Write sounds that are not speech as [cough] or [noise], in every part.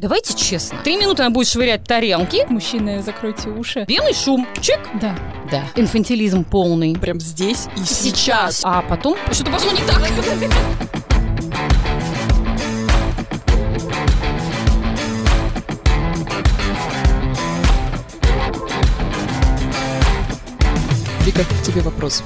Давайте честно. Три минуты она будет швырять тарелки. Мужчины, закройте уши. Белый шум. Чик. Да. Да. Инфантилизм полный. Прям здесь и Сейчас. А потом что-то пошло не так. Вика, тебе вопрос.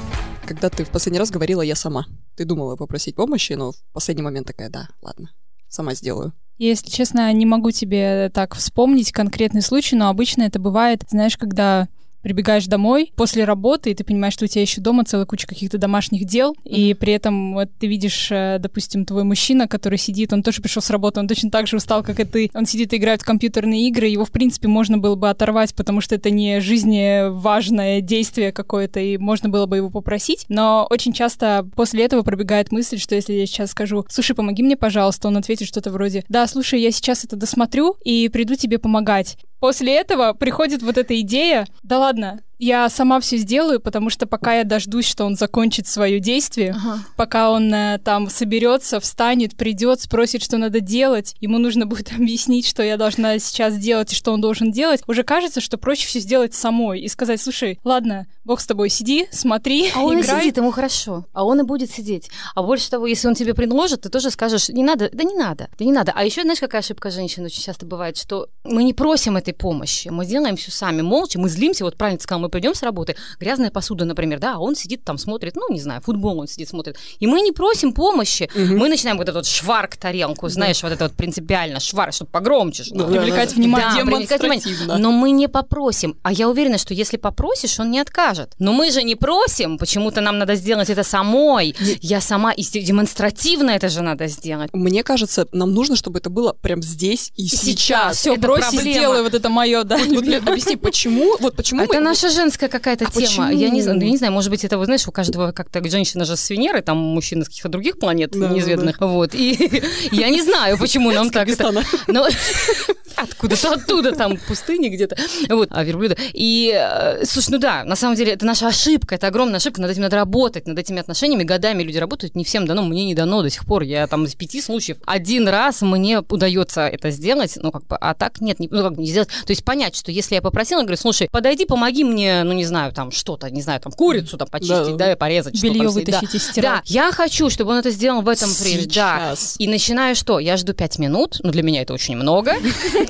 Когда ты в последний раз говорила «я сама», ты думала попросить помощи, но в последний момент такая «да, ладно, сама сделаю». Если честно, не могу тебе так вспомнить конкретный случай, но обычно это бывает, знаешь, когда прибегаешь домой после работы, и ты понимаешь, что у тебя еще дома целая куча каких-то домашних дел, mm-hmm. и при этом вот ты видишь, э, допустим, твой мужчина, который сидит, он тоже пришел с работы, он точно так же устал, как и ты, он сидит и играет в компьютерные игры, его, в принципе, можно было бы оторвать, потому что это не жизни важное действие какое-то, и можно было бы его попросить, но очень часто после этого пробегает мысль, что если я сейчас скажу, слушай, помоги мне, пожалуйста, он ответит что-то вроде, да, слушай, я сейчас это досмотрю и приду тебе помогать. После этого приходит вот эта идея, да ладно, я сама все сделаю, потому что пока я дождусь, что он закончит свое действие, ага. пока он э, там соберется, встанет, придет, спросит, что надо делать, ему нужно будет [laughs] объяснить, что я должна сейчас делать и что он должен делать, уже кажется, что проще все сделать самой и сказать, слушай, ладно, бог с тобой, сиди, смотри, А он играй. и сидит, ему хорошо, а он и будет сидеть. А больше того, если он тебе предложит, ты тоже скажешь, не надо, да не надо, да не надо. А еще знаешь, какая ошибка женщин очень часто бывает, что мы не просим этой помощи, мы делаем все сами, молча, мы злимся, вот правильно ты сказал, мы придем с работы, грязная посуда, например, да, а он сидит там, смотрит, ну, не знаю, футбол он сидит, смотрит. И мы не просим помощи. Угу. Мы начинаем вот этот вот шварк тарелку, знаешь, да. вот это вот принципиально шварк, чтобы погромче. Да, привлекать да, внимание. Да, привлекать внимание. Но мы не попросим. А я уверена, что если попросишь, он не откажет. Но мы же не просим, почему-то нам надо сделать это самой. Не... Я сама, и демонстративно это же надо сделать. Мне кажется, нам нужно, чтобы это было прям здесь и, и сейчас. сейчас. Все, брось и сделай вот это мое, да. Вот, вот, объясни, почему, вот почему Это наша женская какая-то а тема. Почему? Я не знаю, я не знаю, может быть, это, вы знаешь, у каждого как-то женщина же с Венеры, там мужчина с каких-то других планет да, неизведанных. Да. Вот. И [laughs] я не знаю, почему нам так. [laughs] Откуда-то оттуда, там пустыни где-то. Вот, а верблюда. И, э, слушай, ну да, на самом деле, это наша ошибка, это огромная ошибка, над этим надо работать, над этими отношениями годами люди работают, не всем дано, мне не дано до сих пор. Я там из пяти случаев один раз мне удается это сделать, ну как бы, а так нет, не, ну как бы не сделать. То есть понять, что если я попросила, говорю, слушай, подойди, помоги мне, ну не знаю, там что-то, не знаю, там курицу там почистить, да, да порезать, Белье вытащить да. из стирать. Да, я хочу, чтобы он это сделал в этом время. Да. И начинаю что? Я жду пять минут, ну для меня это очень много.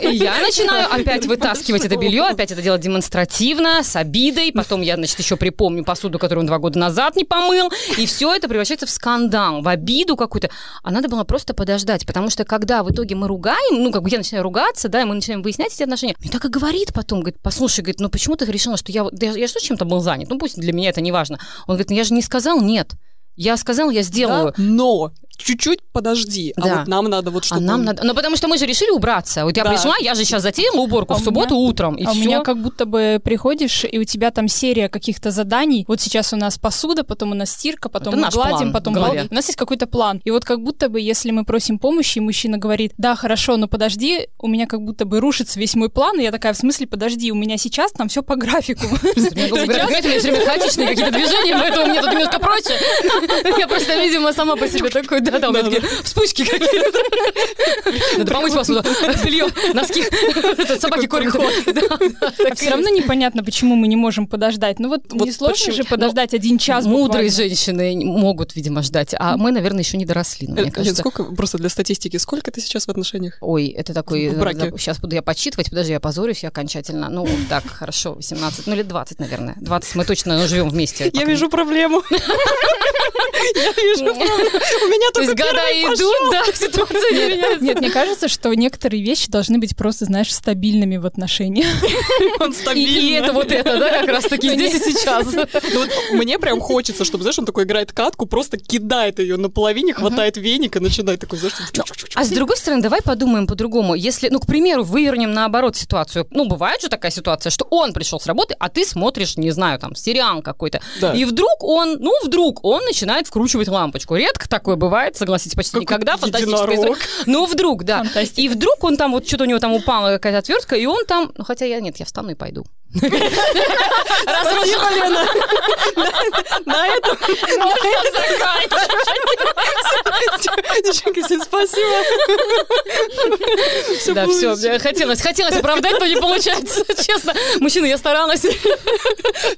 И я начинаю опять вытаскивать это белье, опять это делать демонстративно, с обидой. Потом я, значит, еще припомню посуду, которую он два года назад не помыл. И все это превращается в скандал, в обиду какую-то. А надо было просто подождать, потому что когда в итоге мы ругаем, ну, как бы я начинаю ругаться, да, и мы начинаем выяснять эти отношения, мне так и говорит потом, говорит, послушай, говорит, ну почему ты решила, что я, я, я что чем-то был занят? Ну пусть для меня это не важно. Он говорит, ну я же не сказал нет. Я сказал, я сделаю. Да, но чуть-чуть подожди, а да. а вот нам надо вот чтобы... А нам надо... Ну, потому что мы же решили убраться. Вот я да. пришла, я же сейчас затеяла уборку а в субботу меня... утром, и а все. у меня как будто бы приходишь, и у тебя там серия каких-то заданий. Вот сейчас у нас посуда, потом у нас стирка, потом Это мы гладим, план, потом... У нас есть какой-то план. И вот как будто бы, если мы просим помощи, и мужчина говорит, да, хорошо, но подожди, у меня как будто бы рушится весь мой план, и я такая, в смысле, подожди, у меня сейчас там все по графику. [laughs] [laughs] Хаотичные какие-то движения, поэтому мне тут немножко проще. [laughs] Я просто, видимо, сама по себе такой, да-да, у меня такие вспышки какие-то. Надо помыть посуду, белье, носки, собаки корень Все равно непонятно, почему мы не можем подождать. Ну вот не сложно же подождать один час Мудрые женщины могут, видимо, ждать, а мы, наверное, еще не доросли, мне кажется. Сколько, просто для статистики, сколько ты сейчас в отношениях? Ой, это такой... Сейчас буду я подсчитывать, подожди, я позорюсь я окончательно. Ну, так, хорошо, 18, ну, лет 20, наверное. 20 мы точно живем вместе. Я вижу проблему. [laughs] Я вижу У меня только года идут, да, ситуация нет, меняется. Нет, мне кажется, что некоторые вещи должны быть просто, знаешь, стабильными в отношениях. Он стабильный. И это вот это, да, как раз таки здесь и сейчас. Ну мне прям хочется, чтобы, знаешь, он такой играет катку, просто кидает ее на половине, хватает веник и начинает такой, знаешь, ну, А с другой стороны, давай подумаем по-другому. Если, ну, к примеру, вывернем наоборот ситуацию. Ну, бывает же такая ситуация, что он пришел с работы, а ты смотришь, не знаю, там, сериал какой-то. И вдруг он, ну, вдруг он начинает вкручивать лампочку. Редко такое бывает, согласитесь, почти никогда. Фантастическая история. Ну, вдруг, да. И вдруг он там, вот что-то у него там упала какая-то отвертка, и он там, ну, хотя я нет, я встану и пойду. Лена. На этом Девчонки, всем спасибо. Да, все, хотелось, хотелось оправдать, но не получается, честно. Мужчина, я старалась.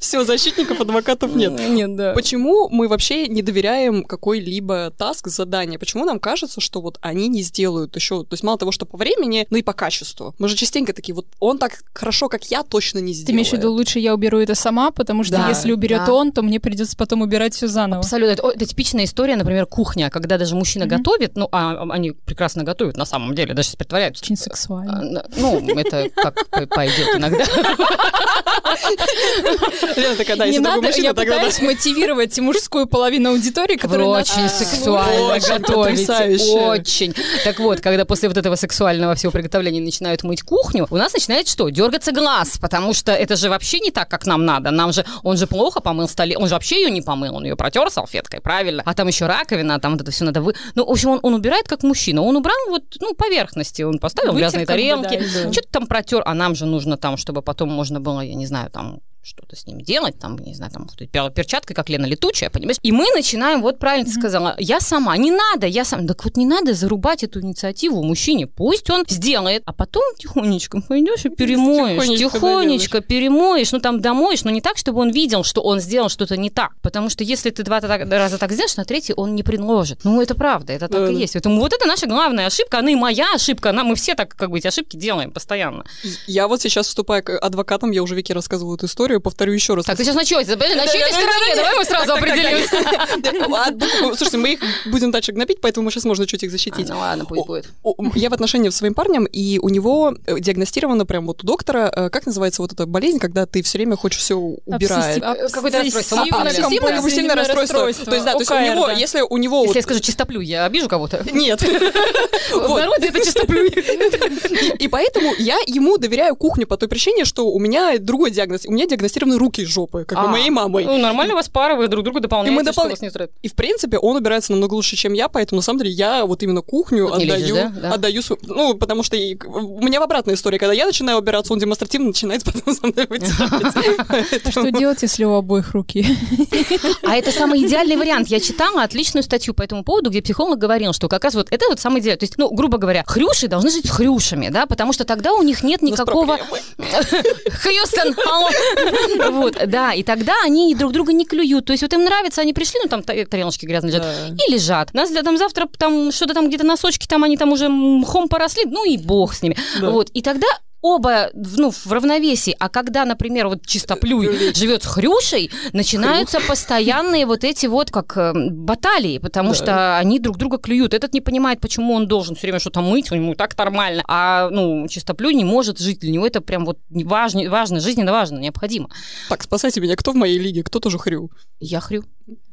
Все, защитников, адвокатов нет. Нет, да. Почему мы вообще не доверяем какой-либо таск, задание? Почему нам кажется, что вот они не сделают еще, то есть мало того, что по времени, но и по качеству. Мы же частенько такие, вот он так хорошо, как я, точно не сделает. Ты имеешь в виду, лучше я уберу это сама, потому что Да, если уберет да. он, то мне придется потом убирать все заново. Абсолютно. Это, это типичная история, например, кухня, когда даже мужчина Мгм. готовит, ну, а а они прекрасно готовят на самом деле, даже сейчас притворяются. Очень А, сексуально. Ну, это как пойдет иногда. Лена такая, да, не если надо, мужчина, я тогда да. пытаюсь мотивировать мужскую половину аудитории, которая очень сексуально Очень готовите. Очень. Так вот, когда после вот этого сексуального всего приготовления начинают мыть кухню, у нас начинает что? Дергаться глаз, потому что это же вообще не так, как нам надо. Нам же, он же плохо помыл столе, он же вообще ее не помыл, он ее протер салфеткой, правильно? А там еще раковина, там вот это все надо вы... Ну, в общем, он, он убирает как мужчина. Он убрал вот, ну, поверхности, он поставил Вытер грязные бы, тарелки, да, всё. что-то там протер, а нам же нужно там, чтобы потом можно было, я не знаю, там что-то с ним делать, там, не знаю, там, перчаткой, как Лена летучая, понимаешь? И мы начинаем, вот правильно ты сказала, я сама, не надо, я сам. Так вот не надо зарубать эту инициативу мужчине, пусть он сделает, а потом тихонечко пойдешь и перемоешь, Тихонечко тихонечко перемоешь, ну там домоешь, но не так, чтобы он видел, что он сделал что-то не так, потому что если ты два раза так сделаешь, на третий он не предложит. Ну это правда, это так Да, и да. есть. Поэтому вот это наша главная ошибка, она и моя ошибка, она, мы все так, как бы, эти ошибки делаем постоянно. Я вот сейчас вступаю к адвокатам, я уже Вике рассказываю эту историю, повторю еще раз. Так, ты сейчас на чёте? Подожди, на чьей ты стороне? Давай мы сразу определимся. А, ну, Слушайте, мы их будем дальше гнобить, поэтому сейчас можно чуть их защитить. Ну ладно, пусть будет. Я в отношениях с своим парнем, и у него э, диагностировано прям вот у доктора, э, как называется вот эта болезнь, когда ты все время хочешь все убирать. Э, какое-то расстройство, А, Обсессивное расстройство. То есть, да, то есть у него, если у него... Если я скажу чистоплю, я обижу кого-то? [laughs] Нет. [laughs] В народе это чистоплю. [laughs] И поэтому я ему доверяю кухню по той причине, что у меня другой диагноз. У меня диагностированы руки из жопы, как бы А. моей мамой. Ну, нормально у вас пара, вы друг друга дополняете, И мы что допол- вас не устраивает. И, в принципе, он убирается намного лучше, чем я, поэтому, на самом деле, я вот именно кухню Вот не отдаю, лезешь, да? Да. отдаю свою- Ну, потому что и- у меня в обратная история. Когда я начинаю убираться, он демонстративно начинает [laughs] потом со мной вытирать. [laughs] А что делать, если у обоих руки? А это самый идеальный вариант. Я читала отличную статью по этому поводу, где психолог говорил, что как раз вот это вот самый идеальный. То есть, ну, грубо говоря, хрюши должны жить с хрюшами, да, потому что тогда у них нет никакого... [laughs] Хьюстон, алло. [laughs] Вот, да, и тогда они друг друга не клюют. То есть вот им нравится, они пришли, ну там та- тарелочки грязные лежат, и лежат. Нас для- там завтра там что-то там где-то носочки, там они там уже мхом поросли, ну и бог с ними. Вот, и тогда оба в- ну, в равновесии. А когда, например, вот чистоплюй живет с хрюшей, начинаются постоянные вот эти вот как э, баталии, потому Да. что они друг друга клюют. Этот не понимает, почему он должен все время что-то мыть, у него так нормально. А, ну, чистоплюй не может жить. Для него это прям вот важно, важно жизненно важно, необходимо. Так, спасайте меня, кто в моей лиге, кто тоже хрю? Я хрю.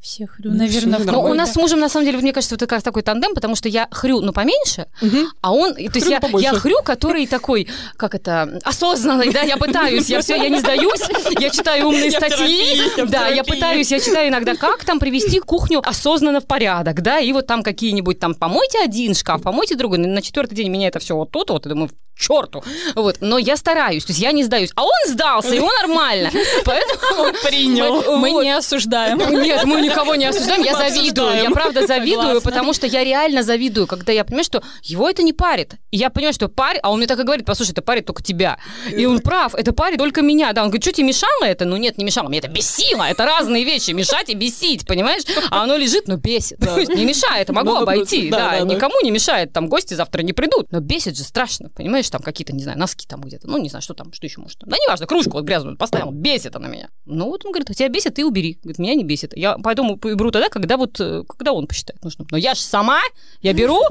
Все хрю, Ну, наверное, всё в Но Нормально. у нас с мужем, на самом деле, мне кажется, вот как раз такой тандем, потому что я хрю, ну, поменьше, Мгм. а он, то есть Хрю я, побольше. я хрю, который такой, как это, осознанный, да, я пытаюсь, я все, я не сдаюсь, я читаю умные статьи, терапии, я в да, я пытаюсь, я читаю иногда, как там привести кухню осознанно в порядок, да, и вот там какие-нибудь там, помойте один шкаф, помойте другой, на четвертый день меня это все вот тут вот, и думаю, черту, вот, но я стараюсь, то есть я не сдаюсь, а он сдался, ему нормально, поэтому... Принял. Мы Вот. не осуждаем. Нет, мы никого не осуждаем, я Мы завидую. обсуждаем. Я правда завидую, Согласна. потому что я реально завидую, когда я понимаю, что его это не парит. И я понимаю, что парит, а он мне так и говорит, послушай, это парит только тебя. И он прав, это парит только меня. Да, он говорит, что тебе мешало это? Ну нет, не мешало, мне это бесило. Это разные вещи, мешать и бесить, понимаешь? А оно лежит, но бесит. Есть не мешает, могу Ну, ну, обойти. да, Да, да, да. никому не мешает, там гости завтра не придут. Но бесит же страшно, понимаешь? Там какие-то, не знаю, носки там где-то. Ну, не знаю, что там, что еще может. Да неважно, кружку вот грязную поставил, бесит она меня. Ну вот он говорит, тебя бесит, ты убери. Говорит, меня не бесит. Я поэтому беру тогда, когда вот, э, когда он посчитает нужным. Но я же сама, я беру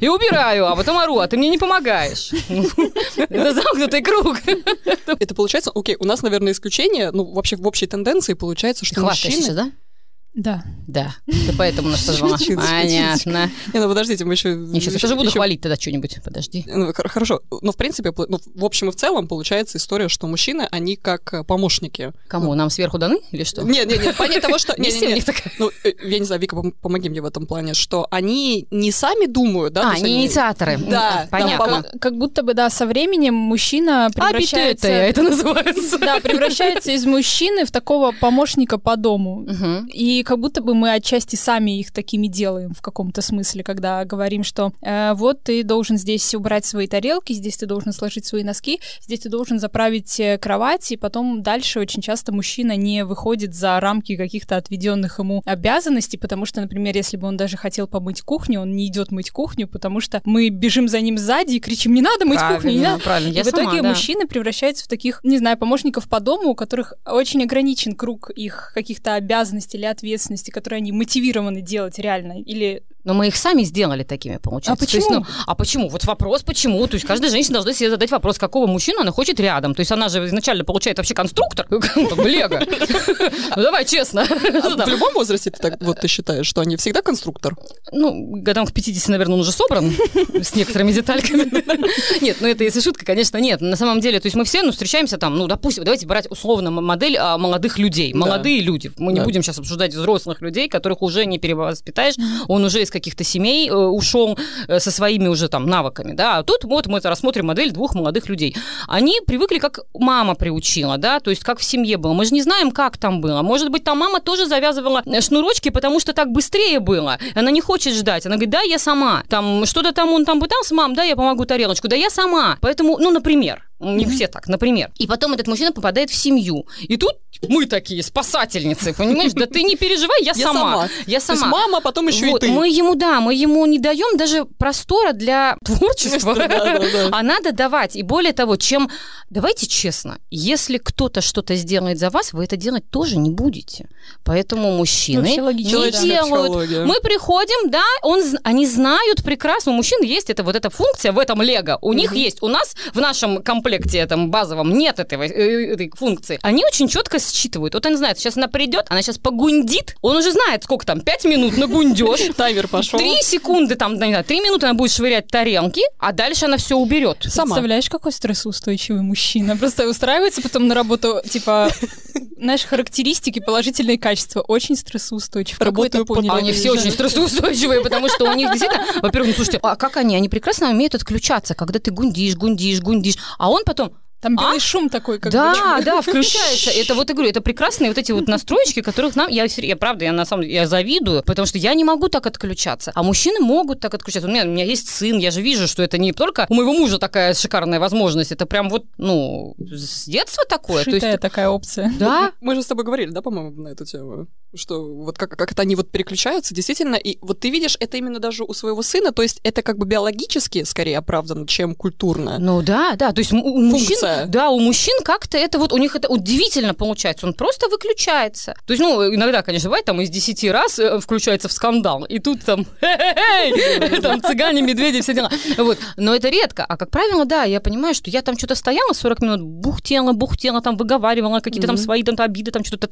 и убираю, а потом ору, а ты мне не помогаешь. [laughs] Это замкнутый круг. Это получается, окей, у нас, наверное, исключение, ну, вообще в общей тенденции получается, что мужчины... да? Да. Да. Ты поэтому нас позвала. [laughs] Понятно. Не, ну подождите, мы еще... Не, сейчас я тоже буду хвалить тогда что-нибудь. Подожди. Ну, хорошо. Ну, в принципе, ну, в общем и в целом получается история, что мужчины, они как э, помощники. Кому? Нам сверху даны или что? Нет, нет, нет. Понятно того, что... [laughs] Не, не, не. Ну, э, я не знаю, Вика, помоги мне в этом плане, что они не сами думают, да? А, не инициаторы. Да, понятно. Как будто бы, да, со временем мужчина превращается... это [laughs] называется. Да, превращается из мужчины в такого помощника по дому. И как будто бы мы отчасти сами их такими делаем в каком-то смысле, когда говорим, что э, вот ты должен здесь убрать свои тарелки, здесь ты должен сложить свои носки, здесь ты должен заправить э, кровать, и потом дальше очень часто мужчина не выходит за рамки каких-то отведенных ему обязанностей, потому что, например, если бы он даже хотел помыть кухню, он не идет мыть кухню, потому что мы бежим за ним сзади и кричим, не надо мыть правильно, кухню, не надо. Правильно. Я и в итоге сама, да. мужчины превращаются в таких, не знаю, помощников по дому, у которых очень ограничен круг их каких-то обязанностей или ответственности, которые они мотивированы делать реально, или но мы их сами сделали такими, получается. А почему? То есть, ну, а почему? Вот вопрос, почему? То есть каждая женщина должна себе задать вопрос, какого мужчину она хочет рядом. То есть она же изначально получает вообще конструктор, как бы Лего. [laughs] Ну давай честно. А [laughs] в любом возрасте ты так вот ты считаешь, что они всегда конструктор? Ну, годам к 50, наверное, он уже собран [laughs] с некоторыми детальками. Нет, ну это если шутка, конечно, нет. На самом деле, то есть мы все, ну, встречаемся там, ну, допустим, давайте брать условно модель а, молодых людей. Молодые люди. Мы не будем сейчас обсуждать взрослых людей, которых уже не перевоспитаешь. Он уже из каких-то семей э, ушел э, со своими уже там навыками, да, а тут вот мы это рассмотрим модель двух молодых людей. Они привыкли, как мама приучила, да, то есть как в семье было. Мы же не знаем, как там было. Может быть, там мама тоже завязывала э, шнурочки, потому что так быстрее было. Она не хочет ждать. Она говорит, да, я сама. Там что-то там он там пытался, мам, да, я помогу тарелочку. Да, я сама. Поэтому, ну, например, не все так, например. И потом этот мужчина попадает в семью. И тут мы такие спасательницы, понимаешь? Да ты не переживай, я, я сама. сама. Я сама. То есть мама, потом еще вот, и ты. Мы ему, да, мы ему не даем даже простора для [laughs] творчества. А надо давать. И более того, чем... Давайте честно, если кто-то что-то сделает за вас, вы это делать тоже не будете. Поэтому мужчины не делают. Мы приходим, да, он, они знают прекрасно, у мужчин есть это, вот эта функция в этом лего. У них есть. У нас в нашем комплекте этом базовом нет этого, э, этой функции. Они очень четко считывают. Вот он знает, сейчас она придет, она сейчас погундит, он уже знает, сколько там, пять минут нагундешь. [laughs] Таймер пошел. Три секунды, там, не знаю, три минуты она будет швырять тарелки, а дальше она все уберет. Сама. Представляешь, какой стрессоустойчивый мужчина? Просто устраивается потом на работу, типа, знаешь, характеристики, положительные качества. Очень стрессоустойчив. Работаю а они все очень стрессоустойчивые, потому что у них действительно, во-первых, ну слушайте, а как они? Они прекрасно умеют отключаться, когда ты гундишь, гундишь, гундишь, а он потом там белый а? шум такой, как Да, бы. да, [laughs] включается. Это вот, я говорю, это прекрасные вот эти вот настроечки, которых нам, я, я правда, я на самом деле, я завидую, потому что я не могу так отключаться, а мужчины могут так отключаться. У меня, у меня есть сын, я же вижу, что это не только у моего мужа такая шикарная возможность, это прям вот, ну, с детства такое. Шитая То есть, такая опция. [laughs] Да. Мы же с тобой говорили, да, по-моему, на эту тему, что вот как, как это они вот переключаются, действительно, и вот ты видишь это именно даже у своего сына, то есть это как бы биологически скорее оправдано, чем культурно. Ну да, да, то есть у Функция. Мужчин, да, у мужчин как-то это вот, у них это удивительно получается. Он просто выключается. То есть, ну, иногда, конечно, бывает, там из десяти раз э, включается в скандал. И тут там, [laughs] [laughs] там цыгане, медведи, все дела. Вот. Но это редко. А как правило, да, я понимаю, что я там что-то стояла 40 минут, бухтела, бухтела, там выговаривала какие-то там свои там обиды, там что-то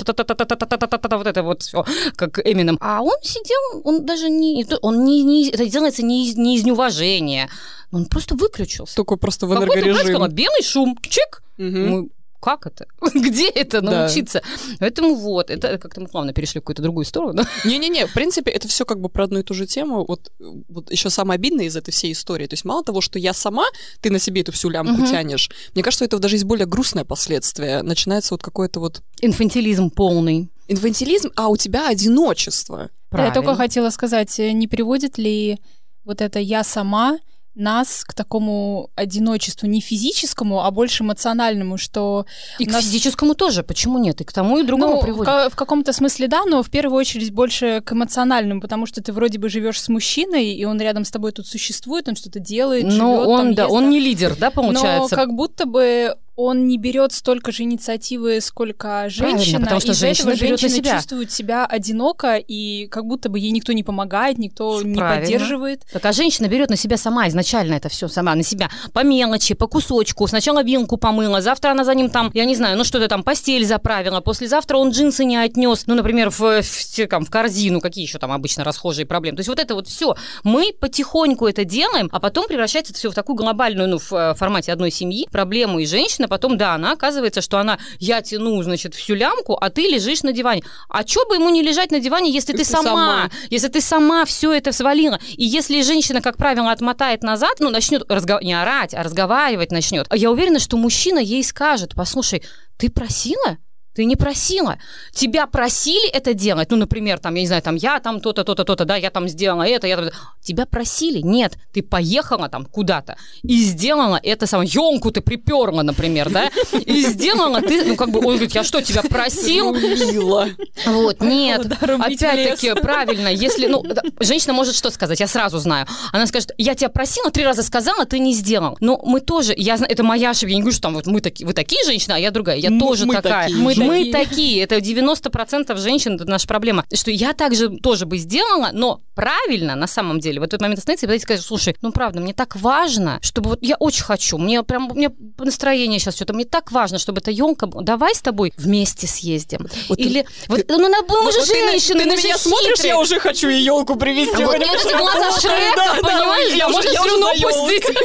вот это вот все, как Эмином. А он сидел, он даже не, он не, не это делается не из, не из неуважения, он просто выключился. Только просто в энергорежим. белый шум, чик, Угу. Мы как это? [laughs] Где это научиться? Да. Поэтому вот, это как-то мы плавно перешли в какую-то другую сторону. [laughs] Не-не-не, в принципе, это все как бы про одну и ту же тему. Вот, вот еще самое обидное из этой всей истории. То есть мало того, что я сама, ты на себе эту всю лямку угу. тянешь, мне кажется, это даже есть более грустное последствие. Начинается вот какое-то вот... Инфантилизм полный. Инфантилизм, а у тебя одиночество. Правильно. Я только хотела сказать, не приводит ли вот это «я сама» нас к такому одиночеству не физическому, а больше эмоциональному, что... И нас... к физическому тоже, почему нет? И к тому, и другому ну, приводит. В, в каком-то смысле да, но в первую очередь больше к эмоциональному, потому что ты вроде бы живешь с мужчиной, и он рядом с тобой тут существует, он что-то делает, Но живет, он, там, да, ест, он не лидер, да, получается? Но как будто бы он не берет столько же инициативы, сколько женщина. потому что женщина этого женщина на себя. чувствует себя одиноко, и как будто бы ей никто не помогает, никто не Правильно. поддерживает. Так а женщина берет на себя сама изначально это все сама на себя по мелочи, по кусочку. Сначала вилку помыла, завтра она за ним там, я не знаю, ну что-то там постель заправила, послезавтра он джинсы не отнес, ну, например, в, в, там, в корзину, какие еще там обычно расхожие проблемы. То есть вот это вот все. Мы потихоньку это делаем, а потом превращается это все в такую глобальную, ну, в э, формате одной семьи, проблему и женщина, потом, да, она оказывается, что она, я тяну, значит, всю лямку, а ты лежишь на диване. А что бы ему не лежать на диване, если ты, ты сама, сама. если ты сама все это свалила. И если женщина, как правило, отмотает назад, ну, начнет разго... не орать, а разговаривать начнет, я уверена, что мужчина ей скажет, послушай, ты просила? Ты не просила. Тебя просили это делать. Ну, например, там, я не знаю, там, я там то-то, то-то, то-то, да, я там сделала это, я там... Тебя просили. Нет, ты поехала там куда-то и сделала это самое. Ёнку ты приперла, например, да, и сделала ты, ну, как бы, он говорит, я что, тебя просил? Рубила. Вот, нет. Опять-таки, правильно, если, ну, женщина может что сказать, я сразу знаю. Она скажет, я тебя просила, три раза сказала, ты не сделал. Но мы тоже, я знаю, это моя ошибка, я не говорю, что там вот мы такие, вы такие женщины, а я другая, я Мы- тоже такая. мы. Мы такие, это 90% женщин, это наша проблема. Что я также тоже бы сделала, но правильно, на самом деле, в этот момент остановиться и подойти и сказать, слушай, ну правда, мне так важно, чтобы вот я очень хочу, мне прям, у меня настроение сейчас что-то, мне так важно, чтобы эта елка, давай с тобой вместе съездим. Вот ты- Или, вот, ну, на- мы же Вот ты на- женщины, Ты на мы же меня смотришь, хитрые. я уже хочу и елку привезти. Вот Вы мне вот эти глаза Шрека, понимаешь, я да, уже- можно я уже слюну за ёлкой. пустить.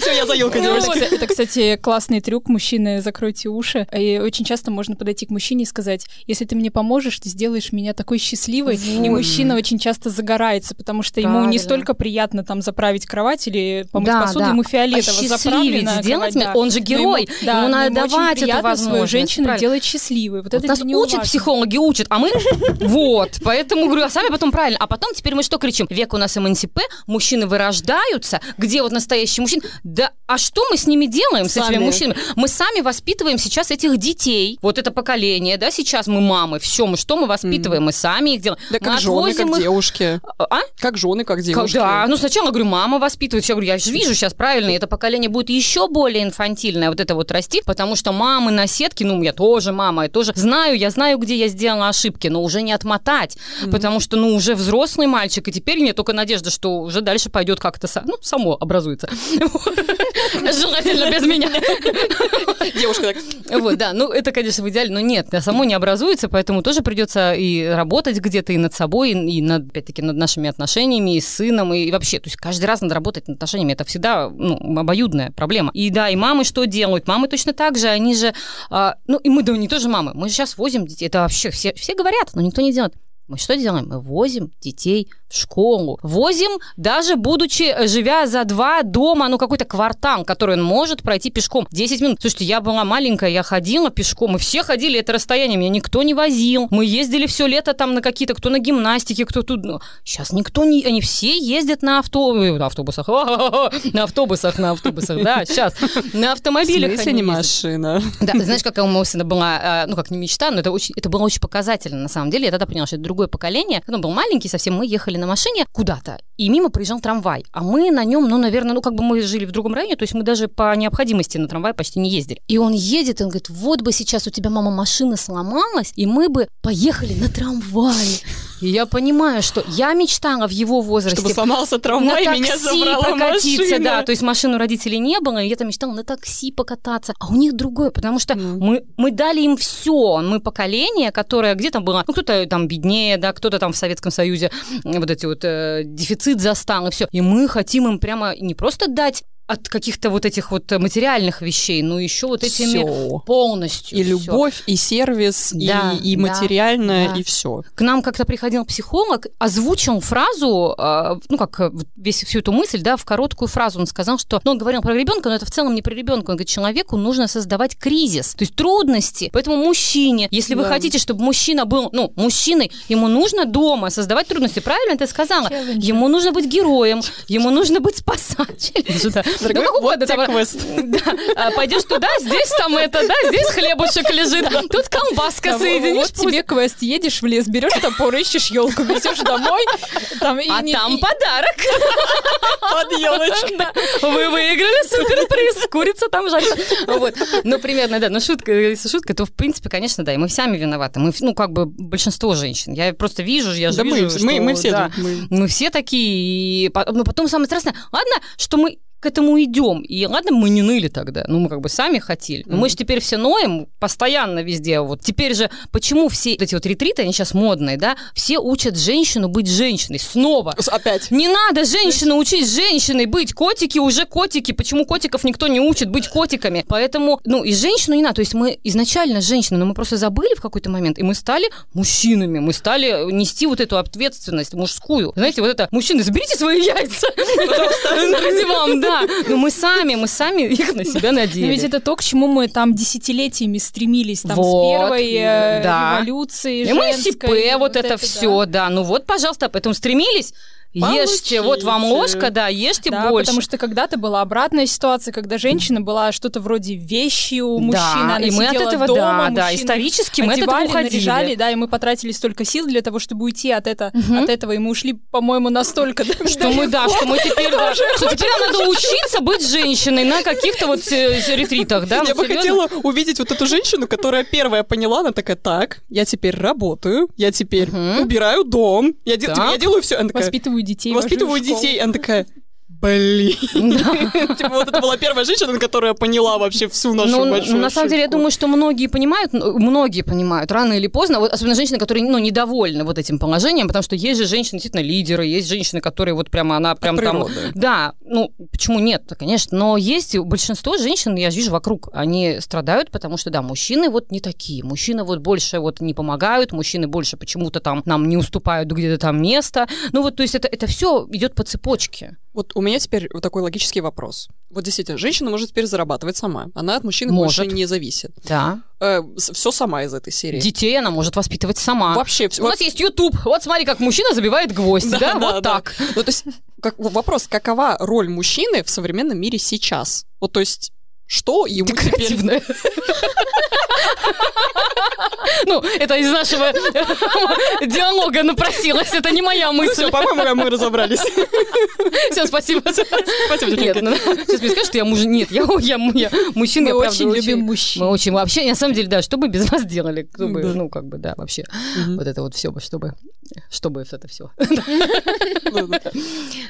Все, я за елкой, Ну, это, кстати, классный трюк. Мужчины, закройте уши. И очень часто можно подойти к мужчине и сказать, если ты мне поможешь, ты сделаешь меня такой счастливой. И Вот. мужчина очень часто загорается, потому что ему не Правильно. столько приятно там заправить кровать или помыть Да, посуду, да. ему фиолетово Осчастливить заправлена сделать кровать, да. он же Но герой, ему, да, ему надо очень давать эту приятно свою возможность, женщину правильно. делать счастливой. Вот, Вот это нас учат важно. психологи, учат, а мы [laughs] вот. Поэтому говорю, а сами потом правильно. А потом теперь мы что кричим? Век у нас МНСП, мужчины вырождаются. Где вот настоящий мужчина? Да, а что мы с ними делаем, с этими Сами. мужчинами? Мы сами воспитываем сейчас этих детей. Вот это поколение, да, сейчас мы мамы. Все, мы что мы воспитываем? Мы сами их делаем. Да как жены, как их- девушки. А? Как жены, как девушки. Да, ну сначала, говорю, мама воспитывает. Я говорю, я же вижу сейчас правильно, и это поколение будет еще более инфантильное, вот это вот расти, потому что мамы на сетке, ну, я тоже мама, я тоже знаю, я знаю, где я сделала ошибки, но уже не отмотать, потому что, ну, уже взрослый мальчик, и теперь мне только надежда, что уже дальше пойдет как-то, ну, само образуется. [laughs] Желательно без меня. Девушка так, Вот, да, ну это, конечно, в идеале, но нет, само не образуется, поэтому тоже придется и работать где-то и над собой, и над, опять-таки, над нашими отношениями, и с сыном, и вообще, то есть каждый раз надо работать над отношениями, это всегда, ну, обоюдная проблема. И да, и мамы что делают? Мамы точно так же, они же, а, ну, и мы, да, не тоже мамы, мы же сейчас возим детей, это вообще все, все говорят, но никто не делает. Мы что делаем? Мы возим детей в школу. Возим, даже будучи, э, живя за два дома, ну, какой-то квартал, который он может пройти пешком. 10 минут. Слушайте, я была маленькая, я ходила пешком, мы все ходили это расстояние, меня никто не возил. Мы ездили все лето там на какие-то, кто на гимнастике, кто тут. Ну, сейчас никто не... Они все ездят на, авто... на автобусах. [laughs] На автобусах, на автобусах, да, сейчас. На в автомобилях они не машина? Да, знаешь, какая у моего сына была, э, ну, как не мечта, но это, очень, это было очень показательно, на самом деле. Я тогда поняла, что это другое поколение. Когда он был маленький совсем, мы ехали на машине куда-то, и мимо проезжал трамвай. А мы на нем, ну, наверное, ну, как бы мы жили в другом районе, то есть мы даже по необходимости на трамвай почти не ездили. И он едет, и он говорит, вот бы сейчас у тебя, мама, машина сломалась, и мы бы поехали на трамвае. И я понимаю, что я мечтала в его возрасте. Чтобы сломался трамвай, на меня такси забрала прокатиться, машина. да, то есть машин у родителей не было, и я там мечтала на такси покататься, а у них другое, потому что Мгм. мы, мы дали им все, мы поколение, которое где-то было, ну, кто-то там беднее, да, кто-то там в Советском Союзе вот эти вот э, дефицит застал, и все, и мы хотим им прямо не просто дать от каких-то вот этих вот материальных вещей, но еще вот этими Всё. полностью И всё. любовь, и сервис, Да, и, и да, материальное, да. и все. К нам как-то приходил психолог, озвучил фразу, э, ну как э, весь всю эту мысль, да, в короткую фразу. Он сказал, что, ну он говорил про ребенка, но это в целом не про ребенка. Он говорит, человеку нужно создавать кризис, то есть трудности. Поэтому мужчине, если вы Да. хотите, чтобы мужчина был, ну мужчиной, ему нужно дома создавать трудности. Правильно ты сказала? Челленджи. Ему нужно быть героем, ему нужно быть спасателем. Дорогой, ну, угодно. Там, квест. [laughs] Да, а, пойдешь туда, здесь там это, да, здесь хлебушек лежит, тут колбаска соединишь. Вот тебе квест, едешь в лес, берешь топор, ищешь елку, везешь домой. Там, и, а не, там и... подарок. [laughs] Под елочкой. Да. Вы выиграли суперприз, курица там жарится. Вот. Ну, примерно, да. Но шутка, если шутка, то, в принципе, конечно, да, и мы сами виноваты. Мы, ну, как бы, большинство женщин. Я просто вижу, я же да вижу, мы, что... Мы, мы все, да, мы... мы все такие. И, но потом самое страшное, ладно, что мы к этому идем. И ладно, мы не ныли тогда, ну мы как бы сами хотели. Но mm-hmm. мы же теперь все ноем постоянно везде. Вот теперь же, почему все эти вот ретриты, они сейчас модные, да, все учат женщину быть женщиной. Снова. Опять. Не надо женщину учить женщиной быть. Котики уже котики. Почему котиков никто не учит быть котиками? Поэтому, ну, и женщину не надо. То есть мы изначально женщины, но мы просто забыли в какой-то момент, и мы стали мужчинами. Мы стали нести вот эту ответственность мужскую. Знаете, вот это, мужчины, заберите свои яйца ради вам, да да, но мы сами, мы сами их на себя надели. Но ведь это то, к чему мы там десятилетиями стремились, там вот, с первой э, да. революции И мы СП, вот, вот это, это все, да. да. Ну вот, пожалуйста, поэтому стремились Получите. Ешьте, вот вам ложка, да, ешьте да, больше. потому что когда-то была обратная ситуация, когда женщина была что-то вроде вещи у мужчины, да, она и мы от этого, дома, да, да, исторически мы от этого уходили. наряжали, да, и мы потратили столько сил для того, чтобы уйти от, это, угу. от этого, и мы ушли, по-моему, настолько... Что мы, да, что мы теперь, да, что теперь надо учиться быть женщиной на каких-то вот э, ретритах, да? Я бы хотела увидеть вот эту женщину, которая первая поняла, она такая, так, я теперь работаю, я теперь убираю дом, я делаю все. Воспитываю воспитываю детей. Воспитываю детей. Она такая, Блин. [laughs] Типа вот это была первая женщина, которая поняла вообще всю нашу ну, большую На самом деле, я думаю, что многие понимают, ну, многие понимают, рано или поздно, вот особенно женщины, которые, ну, недовольны вот этим положением, потому что есть же женщины, действительно, лидеры, есть женщины, которые вот прямо, она прям там... Да, ну, почему нет конечно, но есть большинство женщин, я вижу вокруг, они страдают, потому что, да, мужчины вот не такие, мужчины вот больше вот не помогают, мужчины больше почему-то там нам не уступают где-то там место, ну вот, то есть это, это все идет по цепочке. Вот у меня теперь вот такой логический вопрос. Вот действительно, женщина может теперь зарабатывать сама. Она от мужчины может. больше не зависит. Да. Э, все сама из этой серии. Детей она может воспитывать сама. Вообще все. У нас есть YouTube. Вот смотри, как мужчина забивает гвоздь. Да, да, да вот да. так. Ну, то есть, как, вопрос, какова роль мужчины в современном мире сейчас? Вот, то есть, что ему теперь... Ну, это из нашего диалога напросилось, это не моя мысль. все, по-моему, мы разобрались. Все, спасибо. Спасибо, Нет, ну, сейчас мне скажешь, что я муж... Нет, я, я, я мужчина, Мы очень любим мужчин. Мы очень... Вообще, на самом деле, да, что бы без вас делали? Кто бы, ну, как бы, да, вообще. Вот это вот все бы, чтобы... Чтобы это все.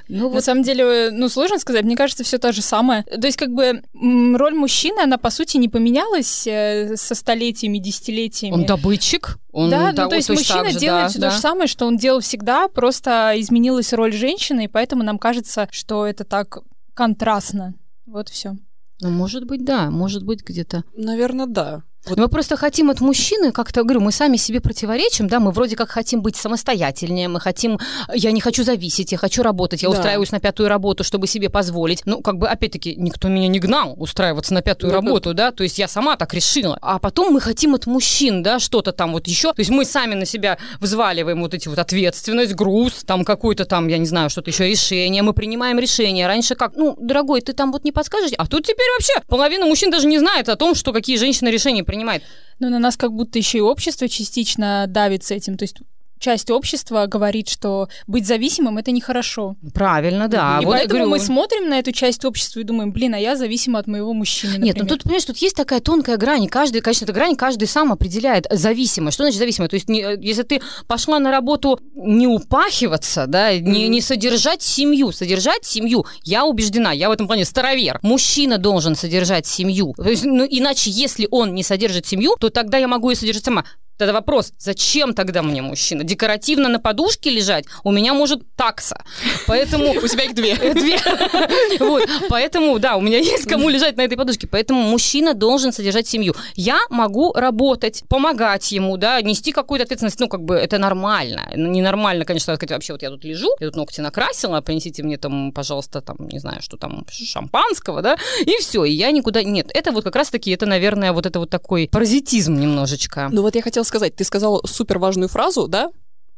Ну, на самом деле, ну, сложно сказать. Мне кажется, все то же самое. То есть, как бы, роль мужчины, она, по сути, не поменялась э, со столетиями, десятилетиями. Он добытчик. Он да, ну, то есть мужчина же, делает да, все да. то же самое, что он делал всегда, просто изменилась роль женщины, и поэтому нам кажется, что это так контрастно. Вот все. Ну, может быть, да, может быть, где-то. Наверное, да. Вот. Мы просто хотим от мужчины, как-то, говорю, мы сами себе противоречим, да, мы вроде как хотим быть самостоятельнее, мы хотим, я не хочу зависеть, я хочу работать, я да. устраиваюсь на пятую работу, чтобы себе позволить. Ну, как бы, опять-таки, никто меня не гнал устраиваться на пятую да, работу, да. да, то есть я сама так решила. А потом мы хотим от мужчин, да, что-то там вот еще, то есть мы сами на себя взваливаем вот эти вот ответственность, груз, там какой-то там, я не знаю, что-то еще решение, мы принимаем решение. Раньше как, ну, дорогой, ты там вот не подскажешь, а тут теперь вообще половина мужчин даже не знает о том, что какие женщины решения принимает. Но на нас как будто еще и общество частично давит с этим. То есть часть общества говорит, что быть зависимым это нехорошо. Правильно, да. И вот поэтому говорю... мы смотрим на эту часть общества и думаем, блин, а я зависима от моего мужчины. Например. Нет, ну тут, понимаешь, тут есть такая тонкая грань. Каждый, конечно, эта грань каждый сам определяет зависимость. Что значит зависимость? То есть, не, если ты пошла на работу не упахиваться, да, не, не содержать семью, содержать семью, я убеждена, я в этом плане старовер. Мужчина должен содержать семью. То есть, ну, иначе, если он не содержит семью, то тогда я могу ее содержать сама. Тогда вопрос, зачем тогда мне мужчина? Декоративно на подушке лежать? У меня может такса. Поэтому... [laughs] У тебя их две. [laughs] Две. [laughs] Вот. Поэтому, да, у меня есть кому лежать на этой подушке. Поэтому мужчина должен содержать семью. Я могу работать, помогать ему, да, нести какую-то ответственность. Ну, как бы это нормально. Ненормально, конечно, сказать, вообще, вот я тут лежу, я тут ногти накрасила, принесите мне там, пожалуйста, там, не знаю, что там, шампанского, да, и все, и я никуда... Нет, это вот как раз-таки, это, наверное, вот это вот такой паразитизм немножечко. Ну вот я хотела сказать, ты сказала супер важную фразу, да?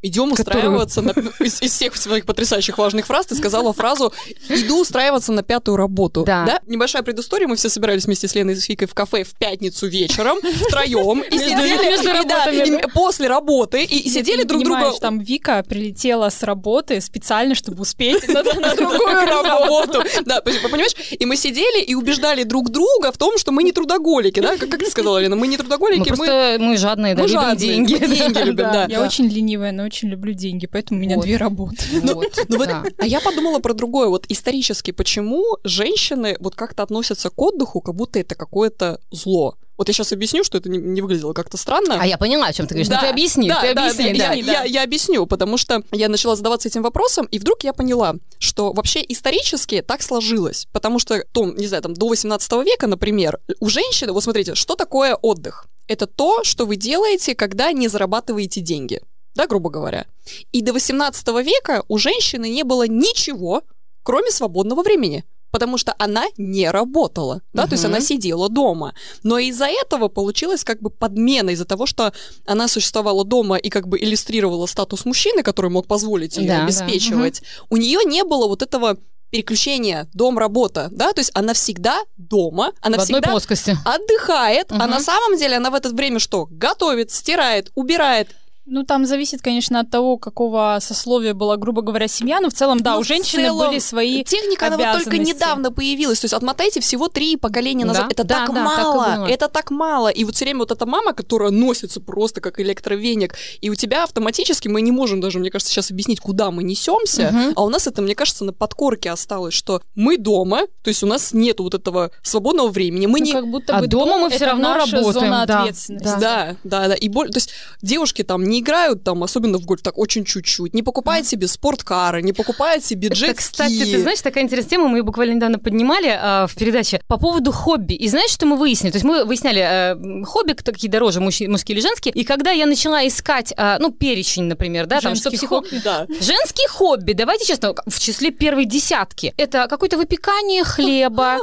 Идем устраиваться на... [laughs] из, из всех своих потрясающих важных фраз ты сказала фразу «иду устраиваться на пятую работу». Да. да? Небольшая предыстория, мы все собирались вместе с Леной и Софикой в кафе в пятницу вечером втроем и сидели после работы и сидели друг друга... там Вика прилетела с работы специально, чтобы успеть на [laughs] другую работу. Да, понимаешь? И мы сидели и убеждали друг друга в том, что мы не трудоголики, да? Как ты сказала, Лена? Мы не трудоголики, мы... Просто мы жадные, да, любим деньги. Деньги [laughs] любим, да. Я очень ленивая, но очень люблю деньги, поэтому у меня две работы. [laughs] Ну, ну а я подумала про другое. Вот исторически, почему женщины вот как-то относятся к отдыху, как будто это какое-то зло? Вот я сейчас объясню, что это не, не выглядело как-то странно. А я поняла, о чем ты говоришь. Да, ну, ты объясни, да, ты да, объясни. Да, да. Я, я, я объясню, потому что я начала задаваться этим вопросом, и вдруг я поняла, что вообще исторически так сложилось. Потому что, том, не знаю, там, до 18 века, например, у женщины, вот смотрите, что такое отдых? Это то, что вы делаете, когда не зарабатываете деньги да, грубо говоря. И до 18 века у женщины не было ничего, кроме свободного времени потому что она не работала, да, uh-huh. то есть она сидела дома. Но из-за этого получилось как бы подмена, из-за того, что она существовала дома и как бы иллюстрировала статус мужчины, который мог позволить ее да, обеспечивать. Да. Uh-huh. У нее не было вот этого переключение дом-работа, да, то есть она всегда дома, она в всегда плоскости. отдыхает, угу. а на самом деле она в это время что? Готовит, стирает, убирает ну, там зависит, конечно, от того, какого сословия была, грубо говоря, семья, но в целом, да, но у женщины целом, были свои Техника, она вот только недавно появилась, то есть отмотайте всего три поколения назад. Да? Это да, так да, мало, так это так мало. И вот все время вот эта мама, которая носится просто как электровеник, и у тебя автоматически, мы не можем даже, мне кажется, сейчас объяснить, куда мы несемся, угу. а у нас это, мне кажется, на подкорке осталось, что мы дома, то есть у нас нет вот этого свободного времени, мы ну, не... Как будто а бы дома мы все равно работаем. Зона да. ответственности. Да, да, да. И боль... То есть девушки там не играют там, особенно в гольф, так очень чуть-чуть, не покупают себе спорткары, не покупают себе джетски. Это, кстати, ты знаешь, такая интересная тема, мы ее буквально недавно поднимали э, в передаче по поводу хобби. И знаешь, что мы выяснили? То есть мы выясняли э, хобби, какие дороже, мужские, мужские или женские. И когда я начала искать, э, ну, перечень, например, да, Женский там, что хобби, да. Женские хобби, давайте честно, в числе первой десятки. Это какое-то выпекание хлеба,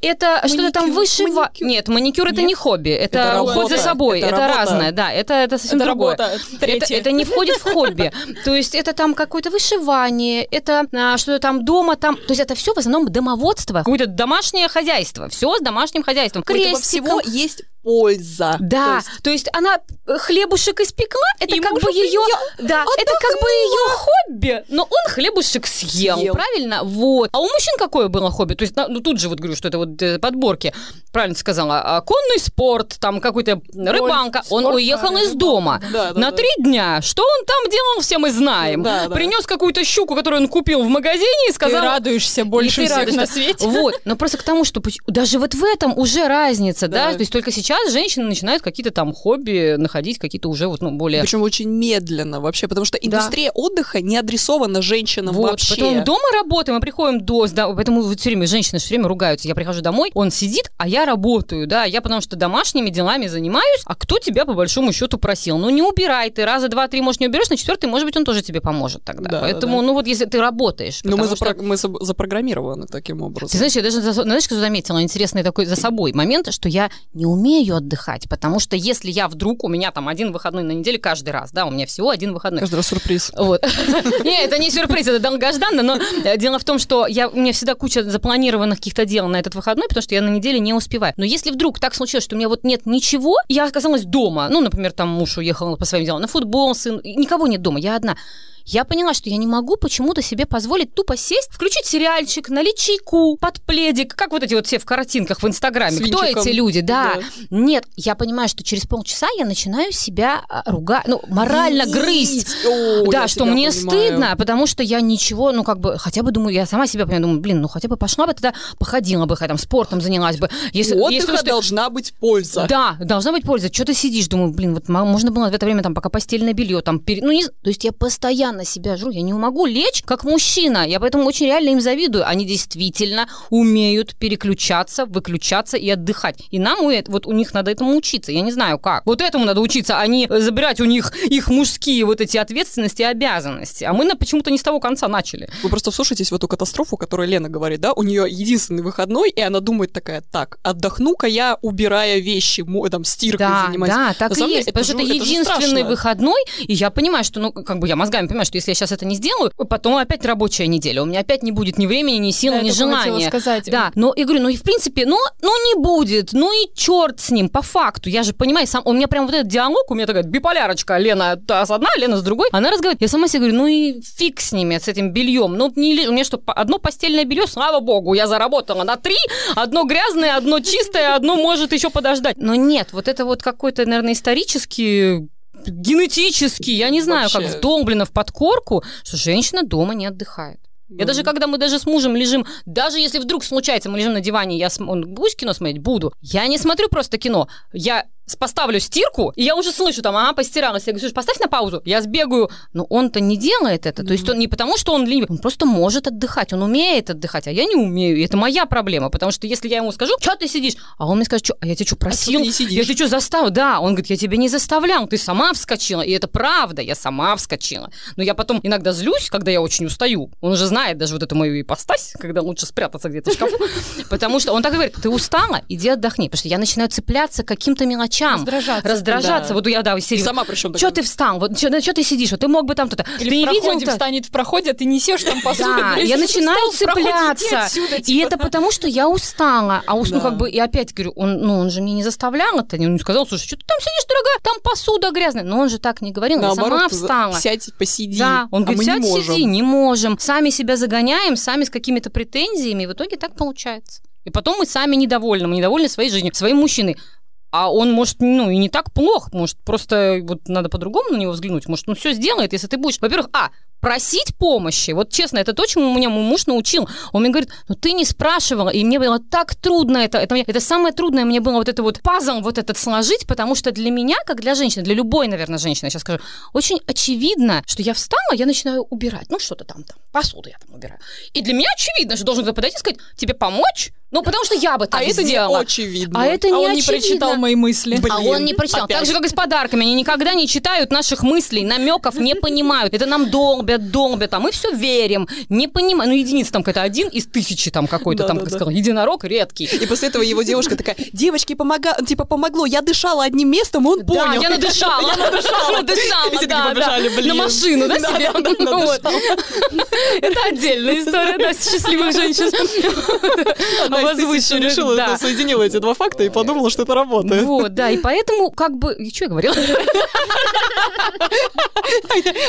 это что-то там вышивание. Нет, маникюр это не хобби, это уход за собой, это разное, да, это совсем другое. [laughs] Это это не входит в хобби. То есть это там какое-то вышивание, это а, что-то там дома, там... То есть это все в основном домоводство, какое-то домашнее хозяйство. Все с домашним хозяйством. Крестиком. всего есть польза. Да, то есть, то есть она э, хлебушек испекла, это и как бы ее, да, отдохнула. это как бы ее хобби, но он хлебушек съел, съел, правильно? Вот. А у мужчин какое было хобби? То есть, ну тут же вот говорю, что это вот э, подборки, правильно сказала, а, конный спорт, там какой-то рыбанка, спорт, он уехал из дома да, да, на да. три дня. Что он там делал, все мы знаем. Да, да. Принес какую-то щуку, которую он купил в магазине и сказал... Ты радуешься больше всех радуешься. на свете. Вот, но просто к тому, что даже вот в этом уже разница, да, да? то есть только сейчас сейчас женщины начинают какие-то там хобби находить, какие-то уже вот, ну, более... Причем очень медленно вообще, потому что индустрия да. отдыха не адресована женщинам вот, вообще. Поэтому дома работаем, мы приходим до... Да, поэтому вот все время женщины все время ругаются. Я прихожу домой, он сидит, а я работаю, да, я потому что домашними делами занимаюсь, а кто тебя по большому счету просил? Ну, не убирай, ты раза два-три, может, не уберешь, на четвертый, может быть, он тоже тебе поможет тогда. Да, Поэтому, да. ну, вот если ты работаешь... Ну, мы, запро... мы запрограммированы таким образом. Ты знаешь, я даже, знаешь, что заметила интересный такой за собой момент, что я не умею отдыхать отдыхать, потому что если я вдруг, у меня там один выходной на неделе каждый раз, да, у меня всего один выходной. Каждый раз сюрприз. Вот. [laughs] Не, это не сюрприз, это долгожданно, но э, дело в том, что я, у меня всегда куча запланированных каких-то дел на этот выходной, потому что я на неделе не успеваю. Но если вдруг так случилось, что у меня вот нет ничего, я оказалась дома, ну, например, там муж уехал по своим делам на футбол, сын, никого нет дома, я одна я поняла, что я не могу почему-то себе позволить тупо сесть, включить сериальчик, налить чайку, под пледик, как вот эти вот все в картинках в Инстаграме. Кто эти люди? Да. да. Нет, я понимаю, что через полчаса я начинаю себя а, ругать, ну, морально Винить. грызть. О, да, что мне понимаю. стыдно, потому что я ничего, ну, как бы, хотя бы думаю, я сама себя понимаю, думаю, блин, ну, хотя бы пошла бы тогда, походила бы, хотя там, спортом занялась бы. Если, У если что... должна быть польза. Да, должна быть польза. Что ты сидишь, думаю, блин, вот можно было в это время, там, пока постельное белье, там, пере... ну, не... то есть я постоянно постоянно себя жру, я не могу лечь как мужчина. Я поэтому очень реально им завидую. Они действительно умеют переключаться, выключаться и отдыхать. И нам вот у них надо этому учиться. Я не знаю как. Вот этому надо учиться, а не забирать у них их мужские вот эти ответственности и обязанности. А мы на почему-то не с того конца начали. Вы просто вслушайтесь в эту катастрофу, которую Лена говорит, да? У нее единственный выходной, и она думает такая, так, отдохну-ка я, убирая вещи, там, стиркой да, занимаюсь. Да, так и есть, потому что это единственный выходной, и я понимаю, что, ну, как бы я мозгами понимаю, что если я сейчас это не сделаю, потом опять рабочая неделя, у меня опять не будет ни времени, ни сил, да, ни желания. сказать. Да, но и говорю, ну и в принципе, ну, ну не будет, ну и черт с ним, по факту. Я же понимаю, сам, у меня прям вот этот диалог, у меня такая биполярочка, Лена с одной, Лена с другой. Она разговаривает, я сама себе говорю, ну и фиг с ними, с этим бельем. Ну, не, у меня что, одно постельное белье, слава богу, я заработала на три, одно грязное, одно чистое, одно может еще подождать. Но нет, вот это вот какой-то, наверное, исторический генетически, я не знаю, Вообще... как вдолблено в подкорку, что женщина дома не отдыхает. Я даже когда мы даже с мужем лежим, даже если вдруг случается, мы лежим на диване, я см... он будешь кино смотреть? Буду. Я не смотрю просто кино. Я поставлю стирку, и я уже слышу там, а, постиралась. Я говорю, поставь на паузу, я сбегаю. Но он-то не делает это. Mm-hmm. То есть он не потому, что он ленивый, он просто может отдыхать, он умеет отдыхать, а я не умею. И это моя проблема, потому что если я ему скажу, что ты сидишь, а он мне скажет, что, а я тебя что, просил? А я тебя что, заставил? Да, он говорит, я тебя не заставлял, ты сама вскочила. И это правда, я сама вскочила. Но я потом иногда злюсь, когда я очень устаю. Он уже знает даже вот эту мою ипостась, когда лучше спрятаться где-то в шкафу. [laughs] Потому что он так говорит, ты устала, иди отдохни. Потому что я начинаю цепляться каким-то мелочам мелочам. Раздражаться. Раздражаться. Да. Вот я, да, серьезно. Сама причем. Что ты встал? Вот что ты сидишь? Вот ты мог бы там кто-то. Или ты в проходе видел встанет в проходе, а ты несешь там посуду. Да, я [laughs] начинаю цепляться. Отсюда, типа. И это потому, что я устала. А ну как бы, и опять говорю, он, ну он же мне не заставлял это, он не сказал, слушай, что ты там сидишь, дорогая, там посуда грязная. Но он же так не говорил, я сама встала. Сядь, посиди. Да, он а говорит, сядь, сиди, не можем. Сами себя загоняем, сами с какими-то претензиями, и в итоге так получается. И потом мы сами недовольны, мы недовольны своей жизнью, своим мужчиной а он может, ну, и не так плох, может, просто вот надо по-другому на него взглянуть, может, он все сделает, если ты будешь, во-первых, а, просить помощи. Вот честно, это то, чему меня мой муж научил. Он мне говорит, ну ты не спрашивала, и мне было так трудно это. Это, это самое трудное мне было вот это вот пазл вот этот сложить, потому что для меня, как для женщины, для любой, наверное, женщины, я сейчас скажу, очень очевидно, что я встала, я начинаю убирать. Ну, что-то там, там, посуду я там убираю. И для меня очевидно, что должен кто-то подойти и сказать, тебе помочь? Ну, потому что я бы так а сделала. А это не очевидно. А это не а он очевидно. не прочитал мои мысли. Блин, а он не прочитал. Опять. Так же, как и с подарками. Они никогда не читают наших мыслей, намеков не понимают. Это нам долбят, долбят, а мы все верим. Не понимаем. Ну, единица там какой-то один из тысячи там какой-то да, там, да, как да. сказал, единорог редкий. И после этого его девушка такая, девочки, помога... типа, помогло. Я дышала одним местом, он понял. Да, я надышала. Я надышала. [laughs] Надышала, да, да. На машину, да, себе? [laughs] [laughs] Это отдельная история, да, счастливых женщин. Она возвышенных. решила, соединила эти два факта и подумала, что это работает. Вот, да, и поэтому, как бы, что я говорила?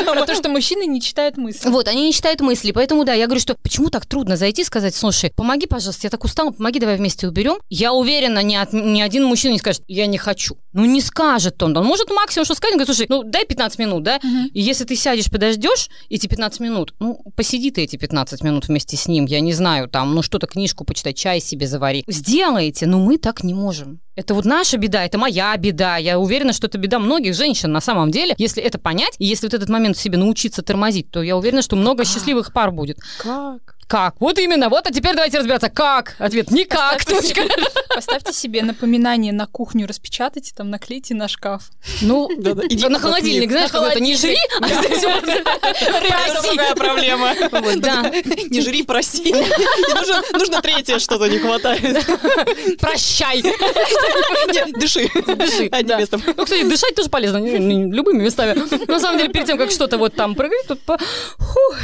Про то, что мужчины не читают мысли. Вот, они не читают мысли, поэтому, да, я говорю, что почему так трудно зайти и сказать, слушай, помоги, пожалуйста, я так устала, помоги, давай вместе уберем. Я уверена, ни, от, ни один мужчина не скажет, я не хочу. Ну, не скажет он. Он может максимум что сказать, он говорит, слушай, ну, дай 15 минут, да? Угу. И если ты сядешь, подождешь эти 15 минут, ну, посиди ты эти 15 минут вместе с ним, я не знаю, там, ну, что-то, книжку почитай, чай себе завари. Сделайте, но мы так не можем. Это вот наша беда, это моя беда. Я уверена, что это беда многих женщин на самом деле. Если это понять, и если вот этот момент себе научиться тормозить, то я уверена, что много как? счастливых пар будет. Как? Как? Вот именно. Вот, а теперь давайте разбираться. Как? Ответ никак. Поставьте, себе, [laughs] поставьте себе напоминание на кухню, распечатайте, там наклейте на шкаф. Ну, да, да. Иди на холодильник, знаешь, как это не жри, а здесь проси. проблема. [laughs] Да. [laughs] Не жри, проси. Нужно третье что-то не хватает. Прощай. Дыши. Дыши. Одним местом. Ну, кстати, дышать тоже полезно, любыми местами. На самом деле, перед тем, как что-то вот там прыгает,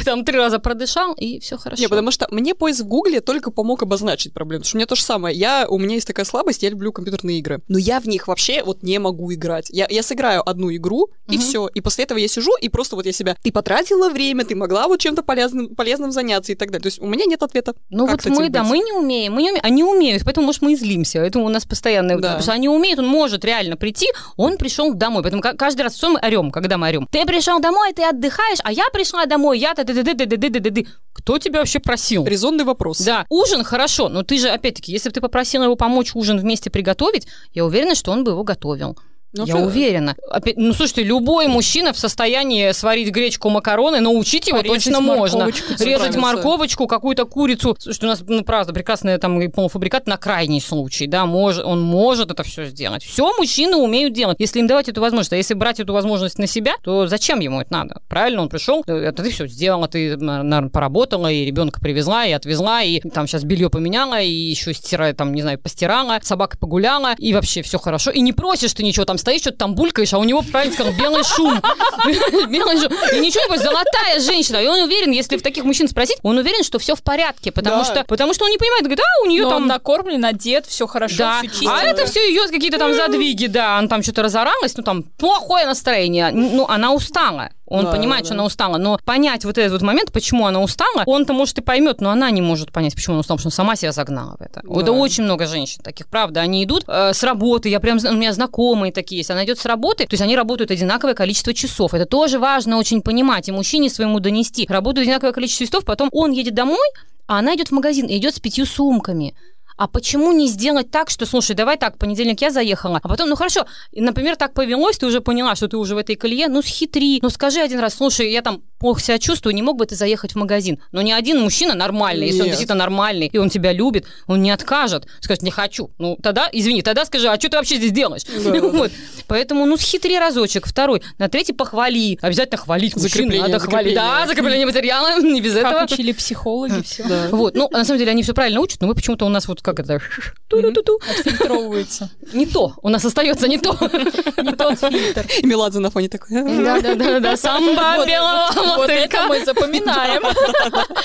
там три раза продышал, и все хорошо потому что мне поиск в Гугле только помог обозначить проблему. Потому что у меня то же самое. Я, у меня есть такая слабость, я люблю компьютерные игры. Но я в них вообще вот не могу играть. Я, я сыграю одну игру, и угу. все. И после этого я сижу, и просто вот я себя... Ты потратила время, ты могла вот чем-то полезным, полезным заняться и так далее. То есть у меня нет ответа. Ну вот мы, да, мы не умеем. Мы не умеем. Они умеют, поэтому, может, мы и злимся. Поэтому у нас постоянно... Да. Потому что они умеют, он может реально прийти, он пришел домой. Поэтому каждый раз что мы орем, когда мы орем? Ты пришел домой, ты отдыхаешь, а я пришла домой, я-то... Кто тебя вообще просил? Резонный вопрос. Да, ужин хорошо, но ты же, опять-таки, если бы ты попросила его помочь ужин вместе приготовить, я уверена, что он бы его готовил. Ну, я уверена. Опять, ну, слушайте, любой мужчина в состоянии сварить гречку, макароны, научить его Порезать точно можно. Резать морковочку, какую-то курицу. Слушайте, у нас, ну, правда, прекрасный там полуфабрикат на крайний случай, да, мож, он может это все сделать. Все мужчины умеют делать, если им давать эту возможность. А если брать эту возможность на себя, то зачем ему это надо? Правильно, он пришел, это ты все сделала, ты, наверное, поработала, и ребенка привезла, и отвезла, и там сейчас белье поменяла, и еще стирая, там, не знаю, постирала, собака погуляла, и вообще все хорошо. И не просишь ты ничего, там стоишь, что-то там булькаешь, а у него, правильно сказал, белый шум. [laughs] Белый шум. И ничего золотая женщина. И он уверен, если в таких мужчин спросить, он уверен, что все в порядке, потому что потому что он не понимает, говорит, да, у нее там... накормлен, одет, все хорошо, да. все А это все ее какие-то там задвиги, да, он там что-то разоралась, ну там плохое настроение, ну она устала. Он да, понимает, да, что она устала. Но понять вот этот вот момент, почему она устала, он-то, может, и поймет, но она не может понять, почему она устала, потому что она сама себя загнала в это. Да. Это очень много женщин таких, правда. Они идут э, с работы, я прям, у меня знакомые такие есть. Она идет с работы, то есть они работают одинаковое количество часов. Это тоже важно очень понимать и мужчине своему донести. Работают одинаковое количество часов, потом он едет домой, а она идет в магазин и идет с пятью сумками. А почему не сделать так, что, слушай, давай так, понедельник я заехала, а потом, ну хорошо, например, так повелось, ты уже поняла, что ты уже в этой колее, ну схитри, ну скажи один раз, слушай, я там плохо себя чувствую, не мог бы ты заехать в магазин. Но ни один мужчина нормальный, если Нет. он действительно нормальный, и он тебя любит, он не откажет, скажет, не хочу. Ну тогда, извини, тогда скажи, а что ты вообще здесь делаешь? Да. [laughs] вот. Поэтому, ну, схитри разочек, второй, на третий похвали, обязательно хвалить мужчин, надо хвалить. Да, закрепление материала, [laughs] не без как этого. учили психологи, все. Да. Вот, ну, на самом деле, они все правильно учат, но мы почему-то у нас вот как это... Отфильтровывается. [laughs] Не то, у нас остается не то. [laughs] Не тот фильтр. И Меладзе на фоне такой. Да-да-да, самба белого Вот это мы запоминаем. [laughs]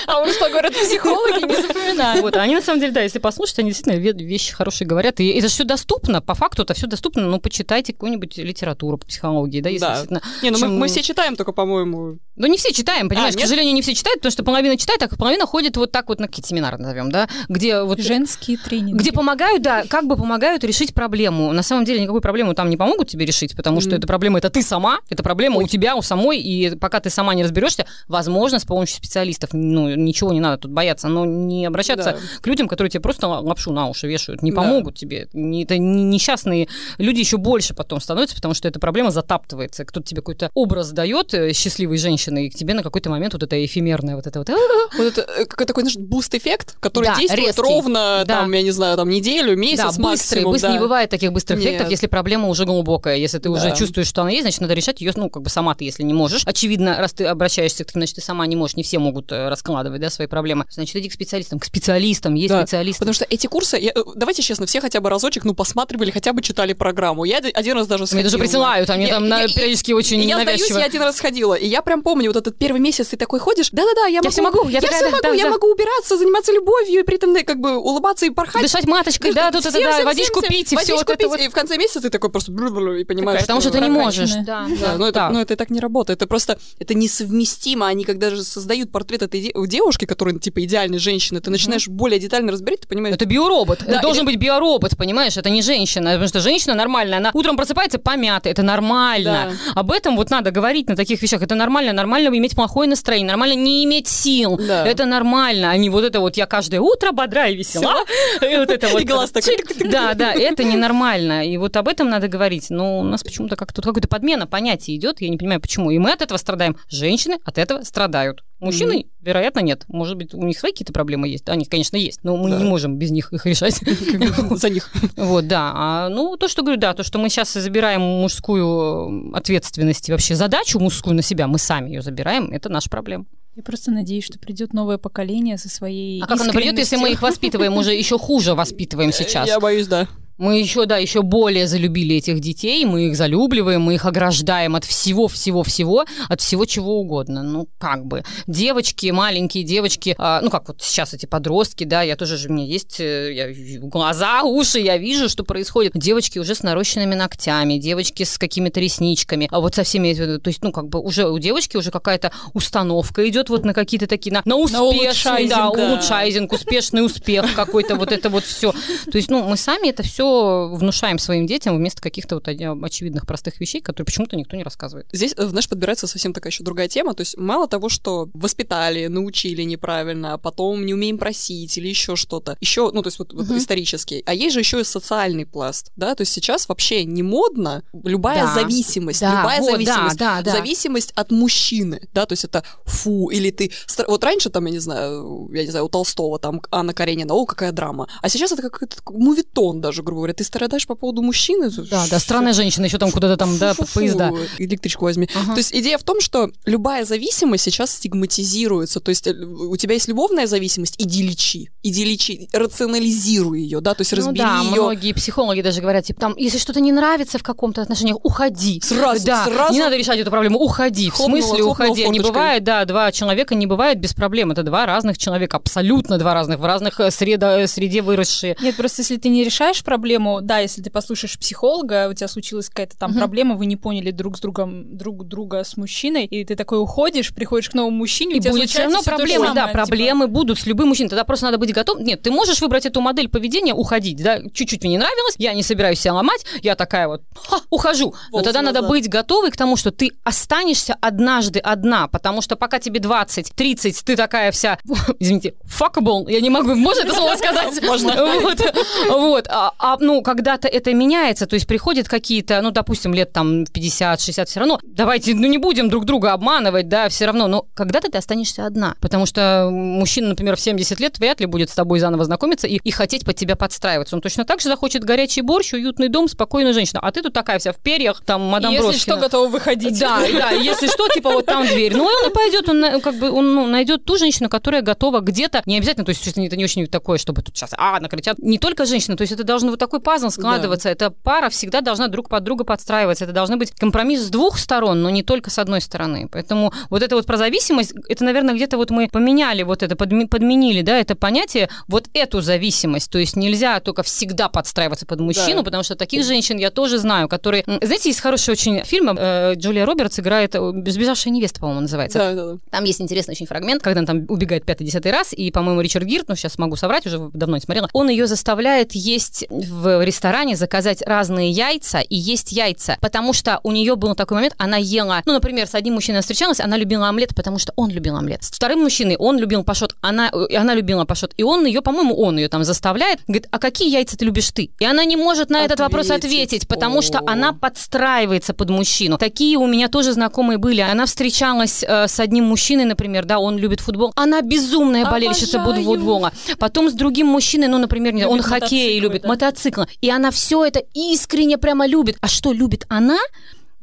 А уж что говорят психологи, не запоминаем. Вот, они на самом деле, да, если послушать, они действительно вещи хорошие говорят. И это все доступно, по факту это все доступно, но почитайте какую-нибудь литературу по психологии, да, если действительно. Не, ну мы, все читаем, только, по-моему... Ну не все читаем, понимаешь, а, к сожалению, не все читают, потому что половина читает, а половина ходит вот так вот на какие-то семинары, назовем, да, где вот... Женские тренинги. Где помогают, да, как бы помогают решить проблему. На самом деле никакую проблему там не помогут тебе решить, потому что эта проблема это ты сама, это проблема у тебя, у самой, и пока ты сама не разберешься, возможно, с помощью специалистов, ну, ничего не надо тут бояться, но не обращаться да. к людям, которые тебе просто лапшу на уши вешают, не помогут да. тебе. Это несчастные люди еще больше потом становятся, потому что эта проблема затаптывается. Кто-то тебе какой-то образ дает э, счастливой женщины, и к тебе на какой-то момент вот это эфемерное, вот это вот... Вот это э, такой, знаешь, boost -эффект, который да, действует резкий. ровно, да. там, я не знаю, там, неделю, месяц да, быстрый, максимум. Быстрый, да. Не бывает таких быстрых Нет. эффектов, если проблема уже глубокая. Если ты да. уже чувствуешь, что она есть, значит, надо решать ее, ну, как бы сама ты, если не можешь. Очевидно, раз ты обращаешься, значит, ты сама не можешь, не все могут э, раскладывать, да, свои проблемы. Значит, иди к специалистам. К специалистам, есть да. специалисты. Потому что эти курсы, я, э, давайте честно, все хотя бы разочек, ну, посматривали, хотя бы читали программу. Я один раз даже сходила. Мне даже присылают, они я, там я, периодически очень я навязчиво. Я, я один раз сходила, и я прям помню, вот этот первый месяц ты такой ходишь, да-да-да, я, я могу, все могу, я, я такая, все да, могу, да, я да. могу убираться, заниматься любовью, и при этом как бы улыбаться и порхать. Дышать маточкой, да, тут это, да, водичку пить, и все вот это вот. И в конце месяца ты такой просто и понимаешь, Потому что ты не можешь. Да, да. Но это, но это так не работает. Это просто, это несовместимо. Они когда же создают портрет этой девушки, которая типа идеальной женщины, ты начинаешь более детально разбирать, ты понимаешь. Это биоробот. Это должен быть биоробот, понимаешь? Это не женщина, потому что женщина нормальная, она утром просыпается помятая, это нормально. Об этом вот надо говорить на таких вещах. Это нормально, нормально иметь плохое настроение, нормально не иметь сил. Да. Это нормально, а не вот это вот я каждое утро бодрая и весела. [laughs] И вот это вот. И глаз такой. Да, да, это ненормально. И вот об этом надо говорить. Но у нас почему-то как тут какая-то подмена понятий идет, я не понимаю, почему. И мы от этого страдаем. Женщины от этого страдают. Мужчины, mm-hmm. вероятно, нет. Может быть, у них свои какие-то проблемы есть. Они, конечно, есть, но мы да. не можем без них их решать. [laughs] [laughs] За них. Вот, да. А, ну, то, что говорю, да, то, что мы сейчас забираем мужскую ответственность и вообще задачу мужскую на себя, мы сами ее забираем, это наша проблема. Я просто надеюсь, что придет новое поколение со своей. А как оно придет, если мы их воспитываем уже еще [laughs] хуже воспитываем сейчас? Я боюсь, да. Мы еще, да, еще более залюбили этих детей, мы их залюбливаем, мы их ограждаем от всего-всего-всего, от всего чего угодно. Ну, как бы. Девочки, маленькие девочки, а, ну, как вот сейчас эти подростки, да, я тоже же, у меня есть э, я, глаза, [laughs] уши, я вижу, что происходит. Девочки уже с нарощенными ногтями, девочки с какими-то ресничками, а вот со всеми, то есть, ну, как бы уже у девочки уже какая-то установка идет вот на какие-то такие, на, на успешный, на да, улучшайзинг, успешный успех какой-то, вот это вот все. То есть, ну, мы сами это все внушаем своим детям вместо каких-то вот очевидных простых вещей, которые почему-то никто не рассказывает. Здесь, э, знаешь, подбирается совсем такая еще другая тема. То есть мало того, что воспитали, научили неправильно, а потом не умеем просить или еще что-то. Еще, ну, то есть вот, вот исторический. А есть же еще и социальный пласт, да? То есть сейчас вообще не модно любая да. зависимость, да. любая вот, зависимость, да, да, да. зависимость от мужчины, да? То есть это фу, или ты... Вот раньше там, я не знаю, я не знаю, у Толстого там Анна Каренина, о, какая драма. А сейчас это какой-то мувитон даже, грубо говоря. Ты страдаешь по поводу мужчины? Да, да, странная женщина, еще там куда-то там, да, поезда. Электричку возьми. Ага. То есть идея в том, что любая зависимость сейчас стигматизируется. То есть э, у тебя есть любовная зависимость, иди лечи, иди лечи, рационализируй ее, да, то есть ну разбери да, ее. многие психологи даже говорят, типа, там, если что-то не нравится в каком-то отношении, уходи. Сразу, да, сразу. Не надо решать эту проблему, уходи. Хлопнула, в смысле уходи? Не бывает, да, два человека не бывает без проблем. Это два разных человека, абсолютно два разных, в разных э, среда, э, среде выросшие. Нет, просто если ты не решаешь проблему, да, если ты послушаешь психолога, у тебя случилась какая-то там угу. проблема, вы не поняли друг с другом друг друга с мужчиной, и ты такой уходишь, приходишь к новому мужчине, и будет все равно проблемы, самое, да, типа... проблемы будут с любым мужчиной. Тогда просто надо быть готовым. Нет, ты можешь выбрать эту модель поведения, уходить, да, чуть-чуть мне не нравилось, я не собираюсь себя ломать, я такая вот, ха, ухожу. Но тогда надо быть готовой к тому, что ты останешься однажды одна, потому что пока тебе 20, 30, ты такая вся, [laughs] извините, fuckable, я не могу, можно это слово сказать? Можно. Вот, вот. А, а, ну, когда-то это меняется, то есть приходят какие-то, ну, допустим, лет там 50-60, все равно, давайте, ну, не будем друг друга обманывать, да, все равно, но когда-то ты останешься одна, потому что мужчина, например, в 70 лет вряд ли будет с тобой заново знакомиться и, и хотеть под тебя подстраиваться. Он точно так же захочет горячий борщ, уютный дом, спокойную женщину, а ты тут такая вся в перьях, там, мадам Если Брошкина. что, готова выходить. Да, да, если что, типа вот там дверь. Ну, он и пойдет, он как бы, он ну, найдет ту женщину, которая готова где-то, не обязательно, то есть это не очень такое, чтобы тут сейчас, а, накричат. Не только женщина, то есть это должен вот такой пазл складываться, да. эта пара всегда должна друг под друга подстраиваться, это должны быть компромисс с двух сторон, но не только с одной стороны. Поэтому вот это вот про зависимость, это, наверное, где-то вот мы поменяли вот это, подменили, да, это понятие, вот эту зависимость. То есть нельзя только всегда подстраиваться под мужчину, да. потому что таких женщин я тоже знаю, которые... Знаете, есть хороший очень фильм, э, Джулия Робертс играет «Сбежавшая невеста», по-моему, называется. Да, да, да. Там есть интересный очень фрагмент, когда она там убегает пятый-десятый раз, и, по-моему, Ричард Гирт, ну, сейчас могу соврать, уже давно не смотрела, он ее заставляет есть в ресторане, заказать разные яйца и есть яйца, потому что у нее был такой момент, она ела, ну, например, с одним мужчиной встречалась, она любила омлет, потому что он любил омлет. С вторым мужчиной он любил пашот, она, она любила пашот, и он ее, по-моему, он ее там заставляет, говорит, а какие яйца ты любишь ты? И она не может на этот вопрос ответить, потому что она подстраивается под мужчину. Такие у меня тоже знакомые были. Она встречалась э, с одним мужчиной, например, да, он любит футбол. Она безумная болельщица футбола. Потом с другим мужчиной, ну, например, любит он хоккей любит, да? Мотоциклы. И она все это искренне прямо любит. А что любит она?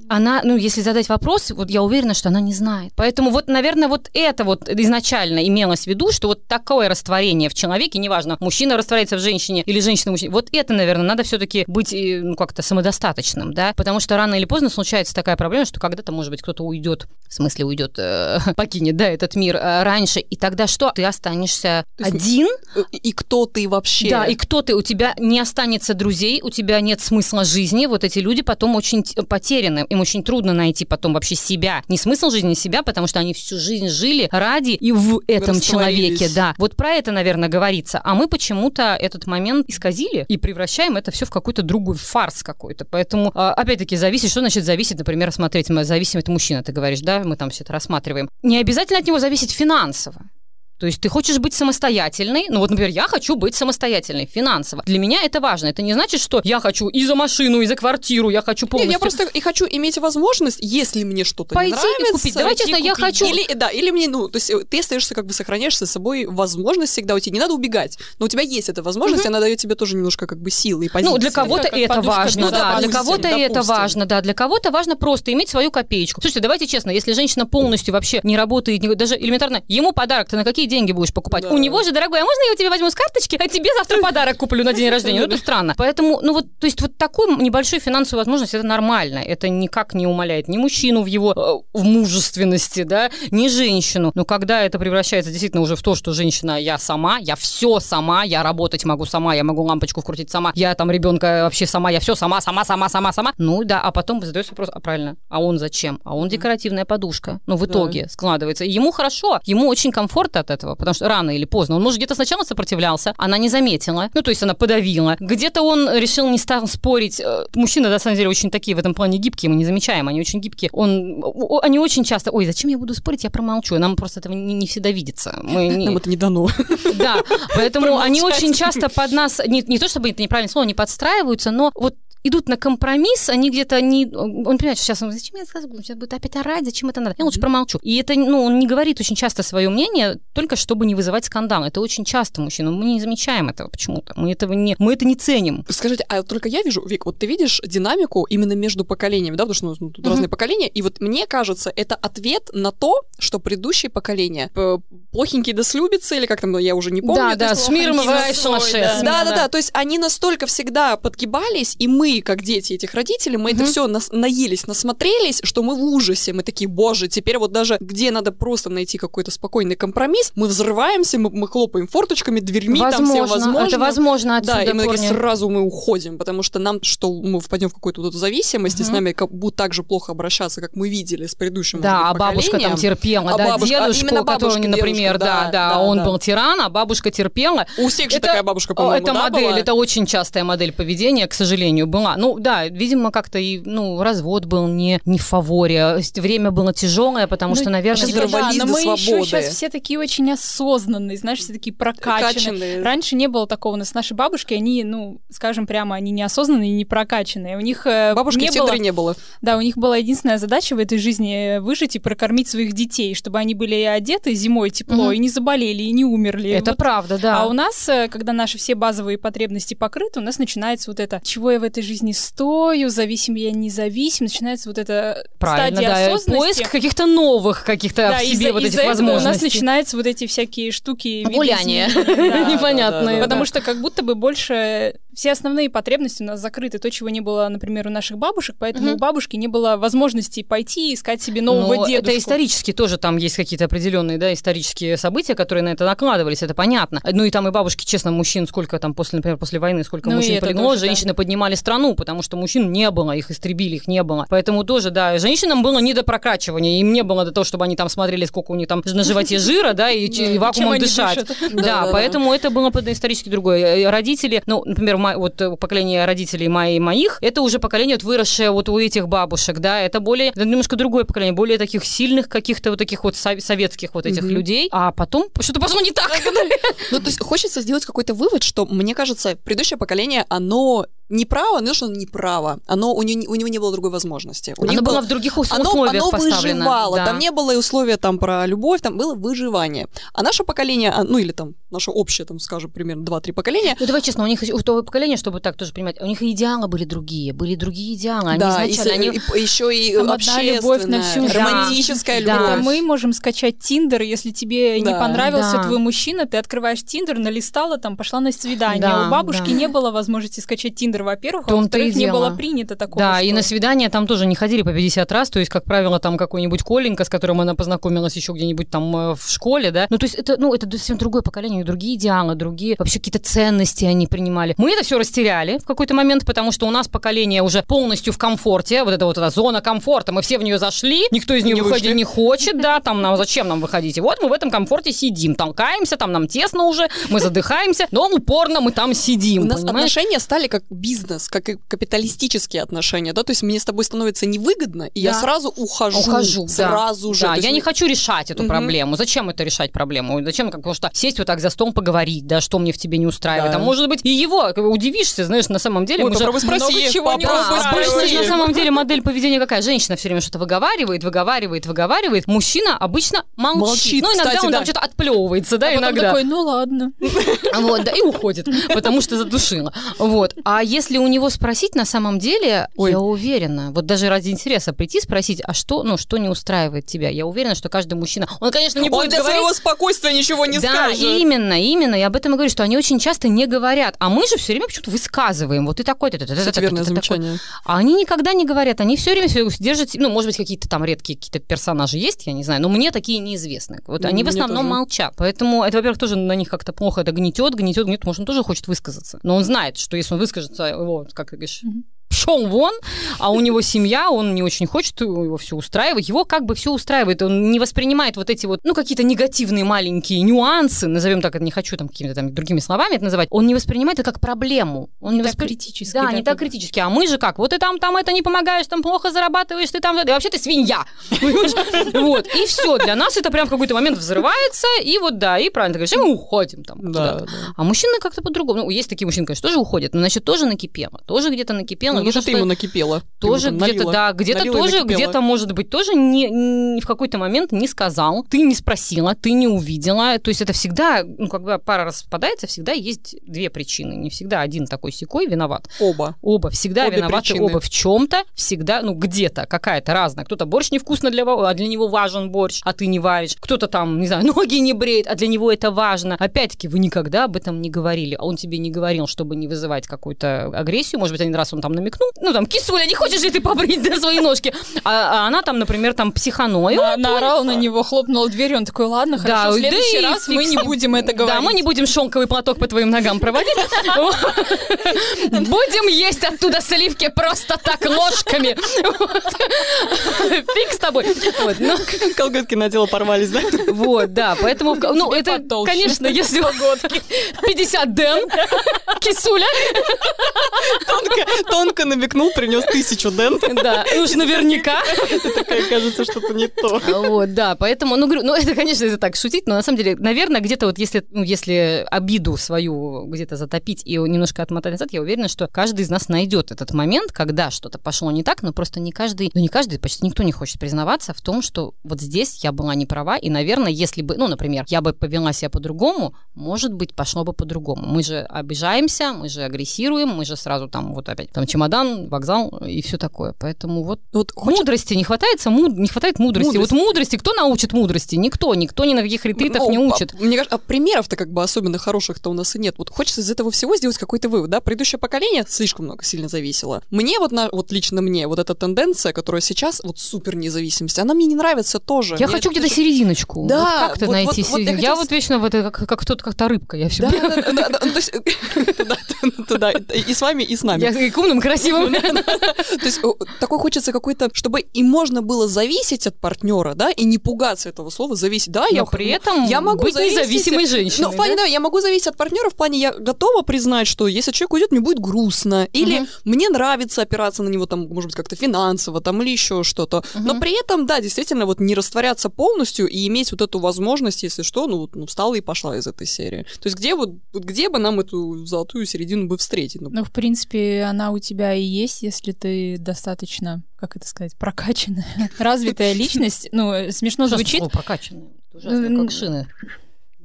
Она, ну, если задать вопрос, вот я уверена, что она не знает. Поэтому вот, наверное, вот это вот изначально имелось в виду, что вот такое растворение в человеке, неважно, мужчина растворяется в женщине или женщина в мужчине, вот это, наверное, надо все-таки быть, э, ну, как-то самодостаточным, да, потому что рано или поздно случается такая проблема, что когда-то, может быть, кто-то уйдет, в смысле уйдет, э, [laughs] покинет, да, этот мир э, раньше, и тогда что? Ты останешься один? Э, и кто ты вообще? Да, и кто ты? У тебя не останется друзей, у тебя нет смысла жизни, вот эти люди потом очень потеряны, им очень трудно найти потом вообще себя. Не смысл жизни себя, потому что они всю жизнь жили ради и в этом человеке, да. Вот про это, наверное, говорится. А мы почему-то этот момент исказили и превращаем это все в какой-то другой фарс какой-то. Поэтому, а, опять-таки, зависит, что значит зависит, например, смотреть, зависим это мужчина, ты говоришь, да, мы там все это рассматриваем. Не обязательно от него зависеть финансово. То есть ты хочешь быть самостоятельной, ну вот, например, я хочу быть самостоятельной финансово. Для меня это важно. Это не значит, что я хочу и за машину, и за квартиру, я хочу полностью... Нет, я просто и хочу иметь возможность, если мне что-то Пойти не нравится... и купить. Давай честно, я хочу... Или, да, или мне, ну, то есть э, ты остаешься, как бы сохраняешь за собой возможность всегда уйти. Не надо убегать, но у тебя есть эта возможность, угу. она дает тебе тоже немножко как бы силы и позиции. Ну, для кого-то это важно, да, для кого-то это важно, да, для кого-то важно просто иметь свою копеечку. Слушайте, давайте честно, если женщина полностью вообще не работает, даже элементарно, ему подарок, ты на какие деньги будешь покупать? Да. У него же, дорогой, а можно я у тебя возьму с карточки, а тебе завтра подарок куплю на день рождения? Ну, это странно. Поэтому, ну вот, то есть вот такую небольшую финансовую возможность, это нормально. Это никак не умаляет ни мужчину в его э, в мужественности, да, ни женщину. Но когда это превращается действительно уже в то, что женщина, я сама, я все сама, я работать могу сама, я могу лампочку вкрутить сама, я там ребенка вообще сама, я все сама, сама, сама, сама, сама. Ну да, а потом задается вопрос, а правильно, а он зачем? А он декоративная подушка. Ну в итоге да. складывается. И ему хорошо, ему очень комфортно от этого, потому что рано или поздно. Он, может, где-то сначала сопротивлялся, она не заметила, ну, то есть она подавила. Где-то он решил не стал спорить. Э, мужчины, на самом деле, очень такие в этом плане гибкие, мы не замечаем, они очень гибкие. Он, они очень часто, ой, зачем я буду спорить, я промолчу. Нам просто этого не, не всегда видится. Мы [laughs] не... Нам это не дано. Да, [laughs] поэтому они очень часто под нас, не, не то чтобы это неправильное слово, не подстраиваются, но вот идут на компромисс, они где-то не... Он понимает, что сейчас он, зачем я рассказываю, сейчас будет опять орать, зачем это надо? Я лучше промолчу. И это, ну, он не говорит очень часто свое мнение, только чтобы не вызывать скандал. Это очень часто мужчина. Мы не замечаем этого почему-то. Мы этого не... Мы это не ценим. Скажите, а только я вижу, Вик, вот ты видишь динамику именно между поколениями, да, потому что ну, тут mm-hmm. разные поколения, и вот мне кажется, это ответ на то, что предыдущее поколение плохенькие да слюбятся, или как там, я уже не помню. Да, да, с миром и да, да, да, то есть они настолько всегда подгибались, и мы как дети этих родителей, мы mm-hmm. это все нас, наелись, насмотрелись, что мы в ужасе, мы такие, боже, теперь вот даже где надо просто найти какой-то спокойный компромисс, мы взрываемся, мы, мы хлопаем форточками, дверьми, возможно, там все возможно. Это возможно отсюда Да, и мы такие сразу мы уходим, потому что нам, что мы впадем в какую-то вот эту зависимость, mm-hmm. и с нами как, будут так же плохо обращаться, как мы видели с предыдущим Да, а бабушка там терпела, а да, бабушка, а дедушку, который, например, да, да, да, он был тиран, а бабушка терпела. У всех же такая бабушка, по-моему, Это модель, это очень частая модель поведения, к сожалению, была. Ну да, видимо, как-то и, ну, развод был не, не в фаворе. Время было тяжелое, потому ну, что, наверное... Да, но мы еще сейчас все такие очень осознанные, знаешь, все такие прокачанные. Качанные. Раньше не было такого. У нас наши бабушки, они, ну, скажем прямо, они неосознанные и не прокачанные. У них э, Бабушки не в было... не было. Да, у них была единственная задача в этой жизни выжить и прокормить своих детей, чтобы они были одеты зимой тепло угу. и не заболели, и не умерли. Это вот. правда, да. А у нас, э, когда наши все базовые потребности покрыты, у нас начинается вот это, чего я в этой жизни стою, зависим я, независим, начинается вот эта Правильно, стадия да, осознанности. Поиск каких-то новых каких-то да, в себе вот этих возможностей. у нас начинаются вот эти всякие штуки. Гуляние. [laughs] Непонятные. Потому что как будто бы больше все основные потребности у нас закрыты. То, чего не было, например, у наших бабушек, поэтому у бабушки не было возможности пойти и искать себе нового Но дедушку. Это исторически тоже там есть какие-то определенные, да, исторические события, которые на это накладывались, это понятно. Ну и там и бабушки, честно, мужчин сколько там после, например, после войны, сколько ну, мужчин полегло, тоже, женщины да. поднимали страну, потому что мужчин не было, их истребили, их не было. Поэтому тоже, да, женщинам было не до прокачивания, им не было до того, чтобы они там смотрели, сколько у них там на животе жира, да, и [laughs] вакуумом дышать. Да, поэтому это было исторически другое. Родители, ну, например, вот поколение родителей моих, моих, это уже поколение вот выросшее вот у этих бабушек, да, это более, немножко другое поколение, более таких сильных каких-то вот таких вот советских вот этих людей, а потом что-то пошло не так. Ну, то есть хочется сделать какой-то вывод, что, мне кажется, предыдущее поколение, оно не право, но что оно не право. Оно, у, него, у него не было другой возможности. У оно было, было в других условиях оно, оно поставлено. выживало. Да. Там не было и условия там про любовь, там было выживание. А наше поколение, а, ну или там наше общее, там, скажем, примерно 2-3 поколения. Ну давай честно, у них у того поколения, чтобы так тоже понимать, у них идеалы были другие, были другие идеалы. Они да, изначально, и, они... и, еще и общественная, любовь на всю романтическая да. любовь. Да. Мы можем скачать Tinder, если тебе да. не понравился да. твой мужчина, ты открываешь Tinder, налистала, там, пошла на свидание. Да, у бабушки да. не было возможности скачать Tinder, во-первых, а во-вторых, не было принято такого. Да, что... и на свидание там тоже не ходили по 50 раз, то есть, как правило, там какой-нибудь Коленька, с которым она познакомилась еще где-нибудь там э, в школе, да, ну, то есть это, ну, это совсем другое поколение, другие идеалы, другие вообще какие-то ценности они принимали. Мы это все растеряли в какой-то момент, потому что у нас поколение уже полностью в комфорте, вот эта вот эта зона комфорта, мы все в нее зашли, никто из нее выходить не хочет, да, там нам зачем нам выходить? И вот мы в этом комфорте сидим, толкаемся, там нам тесно уже, мы задыхаемся, но упорно мы там сидим. У нас понимаешь? отношения стали как бизнес, как капиталистические отношения, да, то есть мне с тобой становится невыгодно, и да. я сразу ухожу. Ухожу, сразу да. же. Да, я не хочу решать эту угу. проблему. Зачем это решать проблему? Зачем, как что сесть вот так за стол поговорить, да, что мне в тебе не устраивает. Да. А может быть, и его удивишься, знаешь, на самом деле. Ой, попробуй спроси, чего не устраивает. На самом деле модель поведения какая? Женщина все время что-то выговаривает, выговаривает, выговаривает. Мужчина обычно молчит. молчит ну, иногда кстати, он да. там что-то отплевывается, да, а иногда. такой, ну ладно. Вот, да, и уходит, потому что задушила. Вот. А если у него спросить, на самом деле, Ой. я уверена, вот даже ради интереса прийти спросить, а что, ну, что не устраивает тебя? Я уверена, что каждый мужчина, он, конечно, не будет для говорить... своего спокойствия ничего не да, скажет. Да, именно, именно. Я об этом и говорю, что они очень часто не говорят, а мы же все время почему-то высказываем. Вот ты такой, ты, ты, ты, ты, верное замечание. А они никогда не говорят, они все время держат, ну, может быть, какие-то там редкие какие-то персонажи есть, я не знаю, но мне такие неизвестны. Вот они в основном молчат. Поэтому это, во-первых, тоже на них как-то плохо это гнетет, гнетет, гнетет, может, он тоже хочет высказаться. Но он знает, что если он выскажется, вот, как ты говоришь, пошел вон, а у него семья, он не очень хочет его все устраивать, его как бы все устраивает, он не воспринимает вот эти вот, ну, какие-то негативные маленькие нюансы, назовем так, не хочу там какими-то там другими словами это называть, он не воспринимает это как проблему. Он не, не воспри... критически. Да, да, не так критически. А мы же как? Вот ты там, там это не помогаешь, там плохо зарабатываешь, ты там... И вообще ты свинья. [laughs] Вот. И все. Для нас это прям в какой-то момент взрывается, и вот да, и правильно ты говоришь, мы уходим там. Да, А мужчины как-то по-другому. Ну, есть такие мужчины, конечно, тоже уходят, но, значит, тоже накипело. Тоже где-то накипело. Ну, ты ему накипело. Тоже где-то, да, где-то тоже, где-то, может быть, тоже не, в какой-то момент не сказал, ты не спросила, ты не увидела. То есть это всегда, ну, когда пара распадается, всегда есть две причины. Не всегда один такой секой виноват. Оба. Оба. Всегда Обе виноваты причины. оба в чем-то, всегда, ну, где-то какая-то разная. Кто-то борщ невкусно для а для него важен борщ, а ты не варишь. Кто-то там, не знаю, [laughs] ноги не бреет, а для него это важно. Опять-таки, вы никогда об этом не говорили. А он тебе не говорил, чтобы не вызывать какую-то агрессию. Может быть, один раз он там намекнул. Ну, там, кисуля, не хочешь ли ты побрить да, свои ножки? А, а она там, например, там психанула. На, наорал на него, хлопнул дверь, он такой, ладно, хорошо, да, в следующий да раз мы не будем это говорить. Да, мы не будем шелковый платок по твоим ногам проводить. Будем есть оттуда сливки просто так ложками. Фиг с тобой. Вот, но... Колготки надела, порвались, да? Вот, да, поэтому, ну, это, конечно, если... Колготки. 50 ден, кисуля. Тонко, тонко намекнул, принес тысячу ден. Да, уж наверняка. Это такая, кажется, что-то не то. Вот, да, поэтому, ну, ну, это, конечно, это так шутить, но на самом деле, наверное, где-то вот если, ну, если обиду свою где-то затопить и немножко отмотать назад, я уверена, что каждый из нас найдет этот момент, когда что-то пошло не так, но просто не каждый, ну, не каждый, почти никто не хочет признаваться в том, что вот здесь я была не права, и, наверное, если бы, ну, например, я бы повела себя по-другому, может быть, пошло бы по-другому. Мы же обижаемся, мы же агрессируем, мы же сразу там вот опять там чемодан, вокзал и все такое. Поэтому вот, вот мудрости не хватает, муд... не хватает мудрости. Мудрость. Вот мудрости, кто научит мудрости? Никто, никто ни на каких ретритах ну, не учит. А, мне кажется, а примеров-то как бы особенно хороших-то у нас и нет. Вот хочется из этого всего сделать какой-то вывод, да? Предыдущее поколение слишком много сильно зависело. Мне вот, на, вот лично мне, вот эта тенденция, которая сейчас, вот супер независимость, она мне не нравится тоже. Я мне хочу где-то серединочку. Да. Вот как-то вот, найти вот, вот, я, я вот вечно вот это как, как кто-то, как-то рыбка. Я все да, да, да, да, то туда, и с вами, и с нами. Я к умным, красивым. [laughs] То есть такой хочется какой-то, чтобы и можно было зависеть от партнера, да, и не пугаться этого слова зависеть. Да, я при этом я могу быть независимой женщиной. Ну, в плане, да, я могу зависеть от партнера в плане, я готова признать, что если человек уйдет, мне будет грустно, или мне нравится опираться на него, там, может быть, как-то финансово, там, или еще что-то. Но при этом, да, действительно, вот не растворяться полностью и иметь вот эту возможность, если что, ну, ну встала и пошла из этой серии. То есть где вот, где бы нам эту золотую середину бы встретить? Ну, в принципе, она у тебя и есть, если ты достаточно, как это сказать, прокачанная, [laughs] развитая личность. Ну, смешно звучит. Прокачанная. Ужасно, как шины.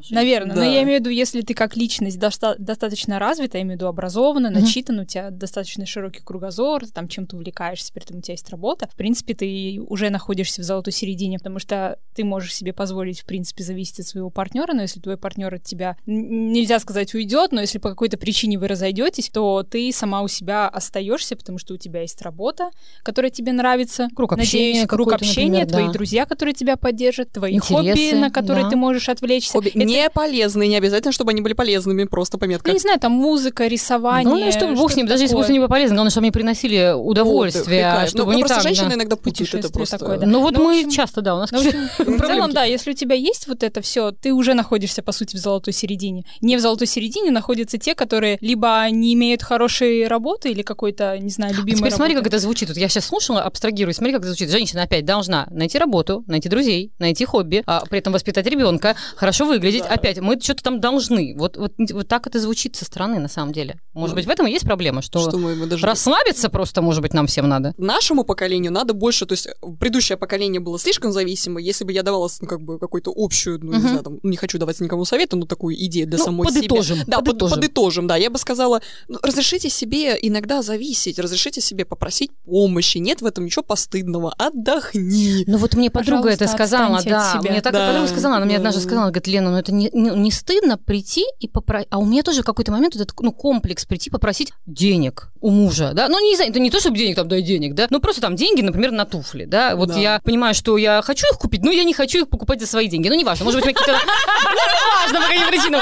Наверное. Да. Но я имею в виду, если ты как личность доста- достаточно развита, я имею в виду образована, mm-hmm. начитана, у тебя достаточно широкий кругозор, ты там чем-то увлекаешься, при этом у тебя есть работа, в принципе, ты уже находишься в золотой середине, потому что ты можешь себе позволить, в принципе, зависеть от своего партнера, но если твой партнер от тебя, нельзя сказать, уйдет, но если по какой-то причине вы разойдетесь, то ты сама у себя остаешься, потому что у тебя есть работа, которая тебе нравится. Круг общения. Надеюсь, круг общения, например, твои да. друзья, которые тебя поддержат, твои Интересы, хобби, на которые да. ты можешь отвлечься. Хобби не полезные, не обязательно, чтобы они были полезными, просто пометка. Я не знаю, там музыка, рисование. Главное, чтобы бог с ним, даже если пусть не было полезно, главное, чтобы они приносили удовольствие. Вот, чтобы ну, не просто так, женщины да. иногда путают это просто. Такое, да. Ну вот ну, мы общем, часто, да, у нас ну, В целом, да, если у тебя есть вот это все, ты уже находишься, по сути, в золотой середине. Не в золотой середине находятся те, которые либо не имеют хорошей работы или какой-то, не знаю, любимой а теперь смотри, как это звучит. Вот я сейчас слушала, абстрагируюсь, смотри, как это звучит. Женщина опять должна найти работу, найти друзей, найти хобби, а при этом воспитать ребенка, хорошо выглядеть. Опять, мы что-то там должны. Вот, вот, вот так это звучит со стороны, на самом деле. Может быть, в этом и есть проблема, что, что мы, мы даже... расслабиться просто, может быть, нам всем надо. Нашему поколению надо больше, то есть предыдущее поколение было слишком зависимо. Если бы я давала, ну, как бы, какую-то общую, ну, uh-huh. не знаю, там, не хочу давать никому совета, но такую идею для ну, самой подытожим, себе. Да, подытожим. Под, подытожим, да. Я бы сказала, ну, разрешите себе иногда зависеть, разрешите себе попросить помощи. Нет в этом ничего постыдного. Отдохни. Ну вот мне подруга Пожалуйста, это сказала, да. Мне так да. подруга сказала, она мне однажды сказала, говорит, Лена, ну это это не, не, не стыдно прийти и попросить... А у меня тоже в какой-то момент этот ну, комплекс прийти попросить денег у мужа, да? Ну, не знаю, это не то, чтобы денег там, дай денег, да? Ну, просто там деньги, например, на туфли, да? Вот да. я понимаю, что я хочу их купить, но я не хочу их покупать за свои деньги. Ну, неважно, может быть, какие-то... Ну, неважно, по каким причинам.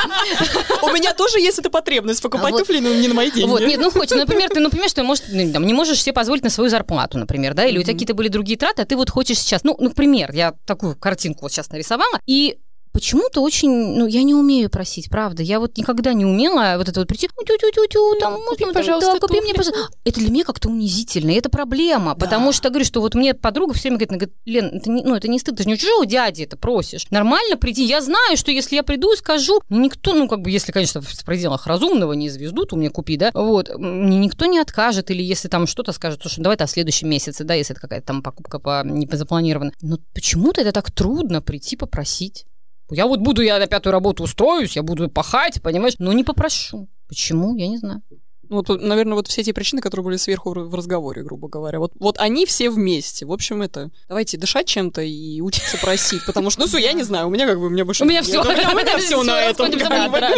У меня тоже есть эта потребность покупать туфли, но не на мои деньги. Вот, нет, ну, хочешь, например, ты, например, что может, не можешь себе позволить на свою зарплату, например, да? Или у тебя какие-то были другие траты, а ты вот хочешь сейчас... Ну, например, я такую картинку вот сейчас нарисовала, и почему-то очень, ну, я не умею просить, правда. Я вот никогда не умела вот это вот прийти, тю тю тю тю там, ну, купи, пожалуйста, да, купи мне, пожалуйста. Это для меня как-то унизительно, и это проблема, да. потому что, говорю, что вот мне подруга все время говорит, говорит Лен, это не, ну, это не стыд, ты же не у чужого дяди это просишь. Нормально прийти, я знаю, что если я приду и скажу, никто, ну, как бы, если, конечно, в пределах разумного, не звезду ты мне купи, да, вот, мне никто не откажет, или если там что-то скажет, слушай, давай это в следующем месяце, да, если это какая-то там покупка по, не запланирована. Но почему-то это так трудно прийти попросить. Я вот буду, я на пятую работу устроюсь, я буду пахать, понимаешь, но не попрошу. Почему? Я не знаю. Ну, вот, наверное, вот все эти причины, которые были сверху в разговоре, грубо говоря. Вот, вот они все вместе. В общем, это... Давайте дышать чем-то и учиться просить, потому что, ну, я не знаю, у меня как бы, у меня больше... У меня все, у меня все на этом.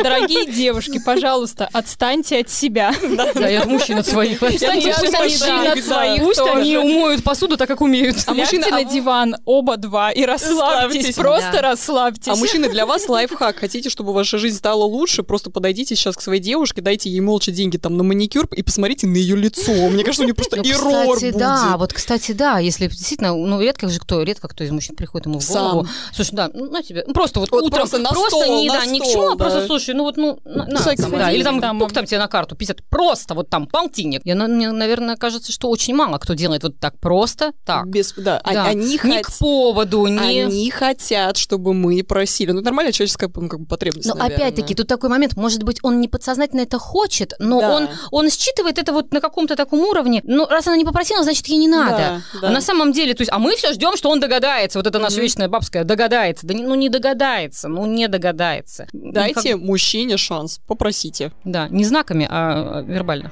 Дорогие девушки, пожалуйста, отстаньте от себя. Да, я мужчин от своих. Отстаньте от своих. Пусть они умоют посуду так, как умеют. А мужчины на диван оба два и расслабьтесь, просто расслабьтесь. А мужчины, для вас лайфхак. Хотите, чтобы ваша жизнь стала лучше, просто подойдите сейчас к своей девушке, дайте ей молча деньги там на маникюр и посмотрите на ее лицо. Мне кажется, у нее просто ну, ирор кстати, да, вот, кстати, да, если действительно, ну, редко же кто, редко кто из мужчин приходит ему в голову. Сам. Слушай, да, ну, на тебе, ну, просто вот, вот утром, просто, на просто стол, не, на да, стол, ни к чему, а просто, слушай, ну, вот, ну, на, на, там, да, или там, там, там тебе на карту, 50, просто вот там полтинник. Я, мне, наверное, кажется, что очень мало кто делает вот так просто, так. Без, да, да. они не к поводу, не... Они хотят, чтобы мы просили. Ну, нормальная человеческая ну, как бы, потребность, Но опять-таки, тут такой момент, может быть, он не подсознательно это хочет, но да. он, он считывает это вот на каком-то таком уровне. Ну, раз она не попросила, значит, ей не надо. Да, да. А на самом деле, то есть, а мы все ждем, что он догадается. Вот это mm-hmm. наша вечная бабская догадается. Да ну не догадается, ну не догадается. Дайте ну, как... мужчине шанс, попросите. Да, не знаками, а вербально.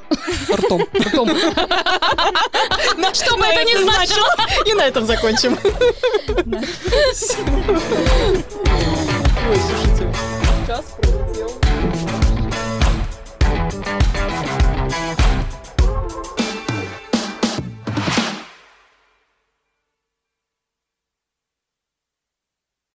Ртом. [laughs] Ртом. [laughs] Что бы это ни значило. И на этом закончим. [laughs] Ой, слушайте, час пролетел.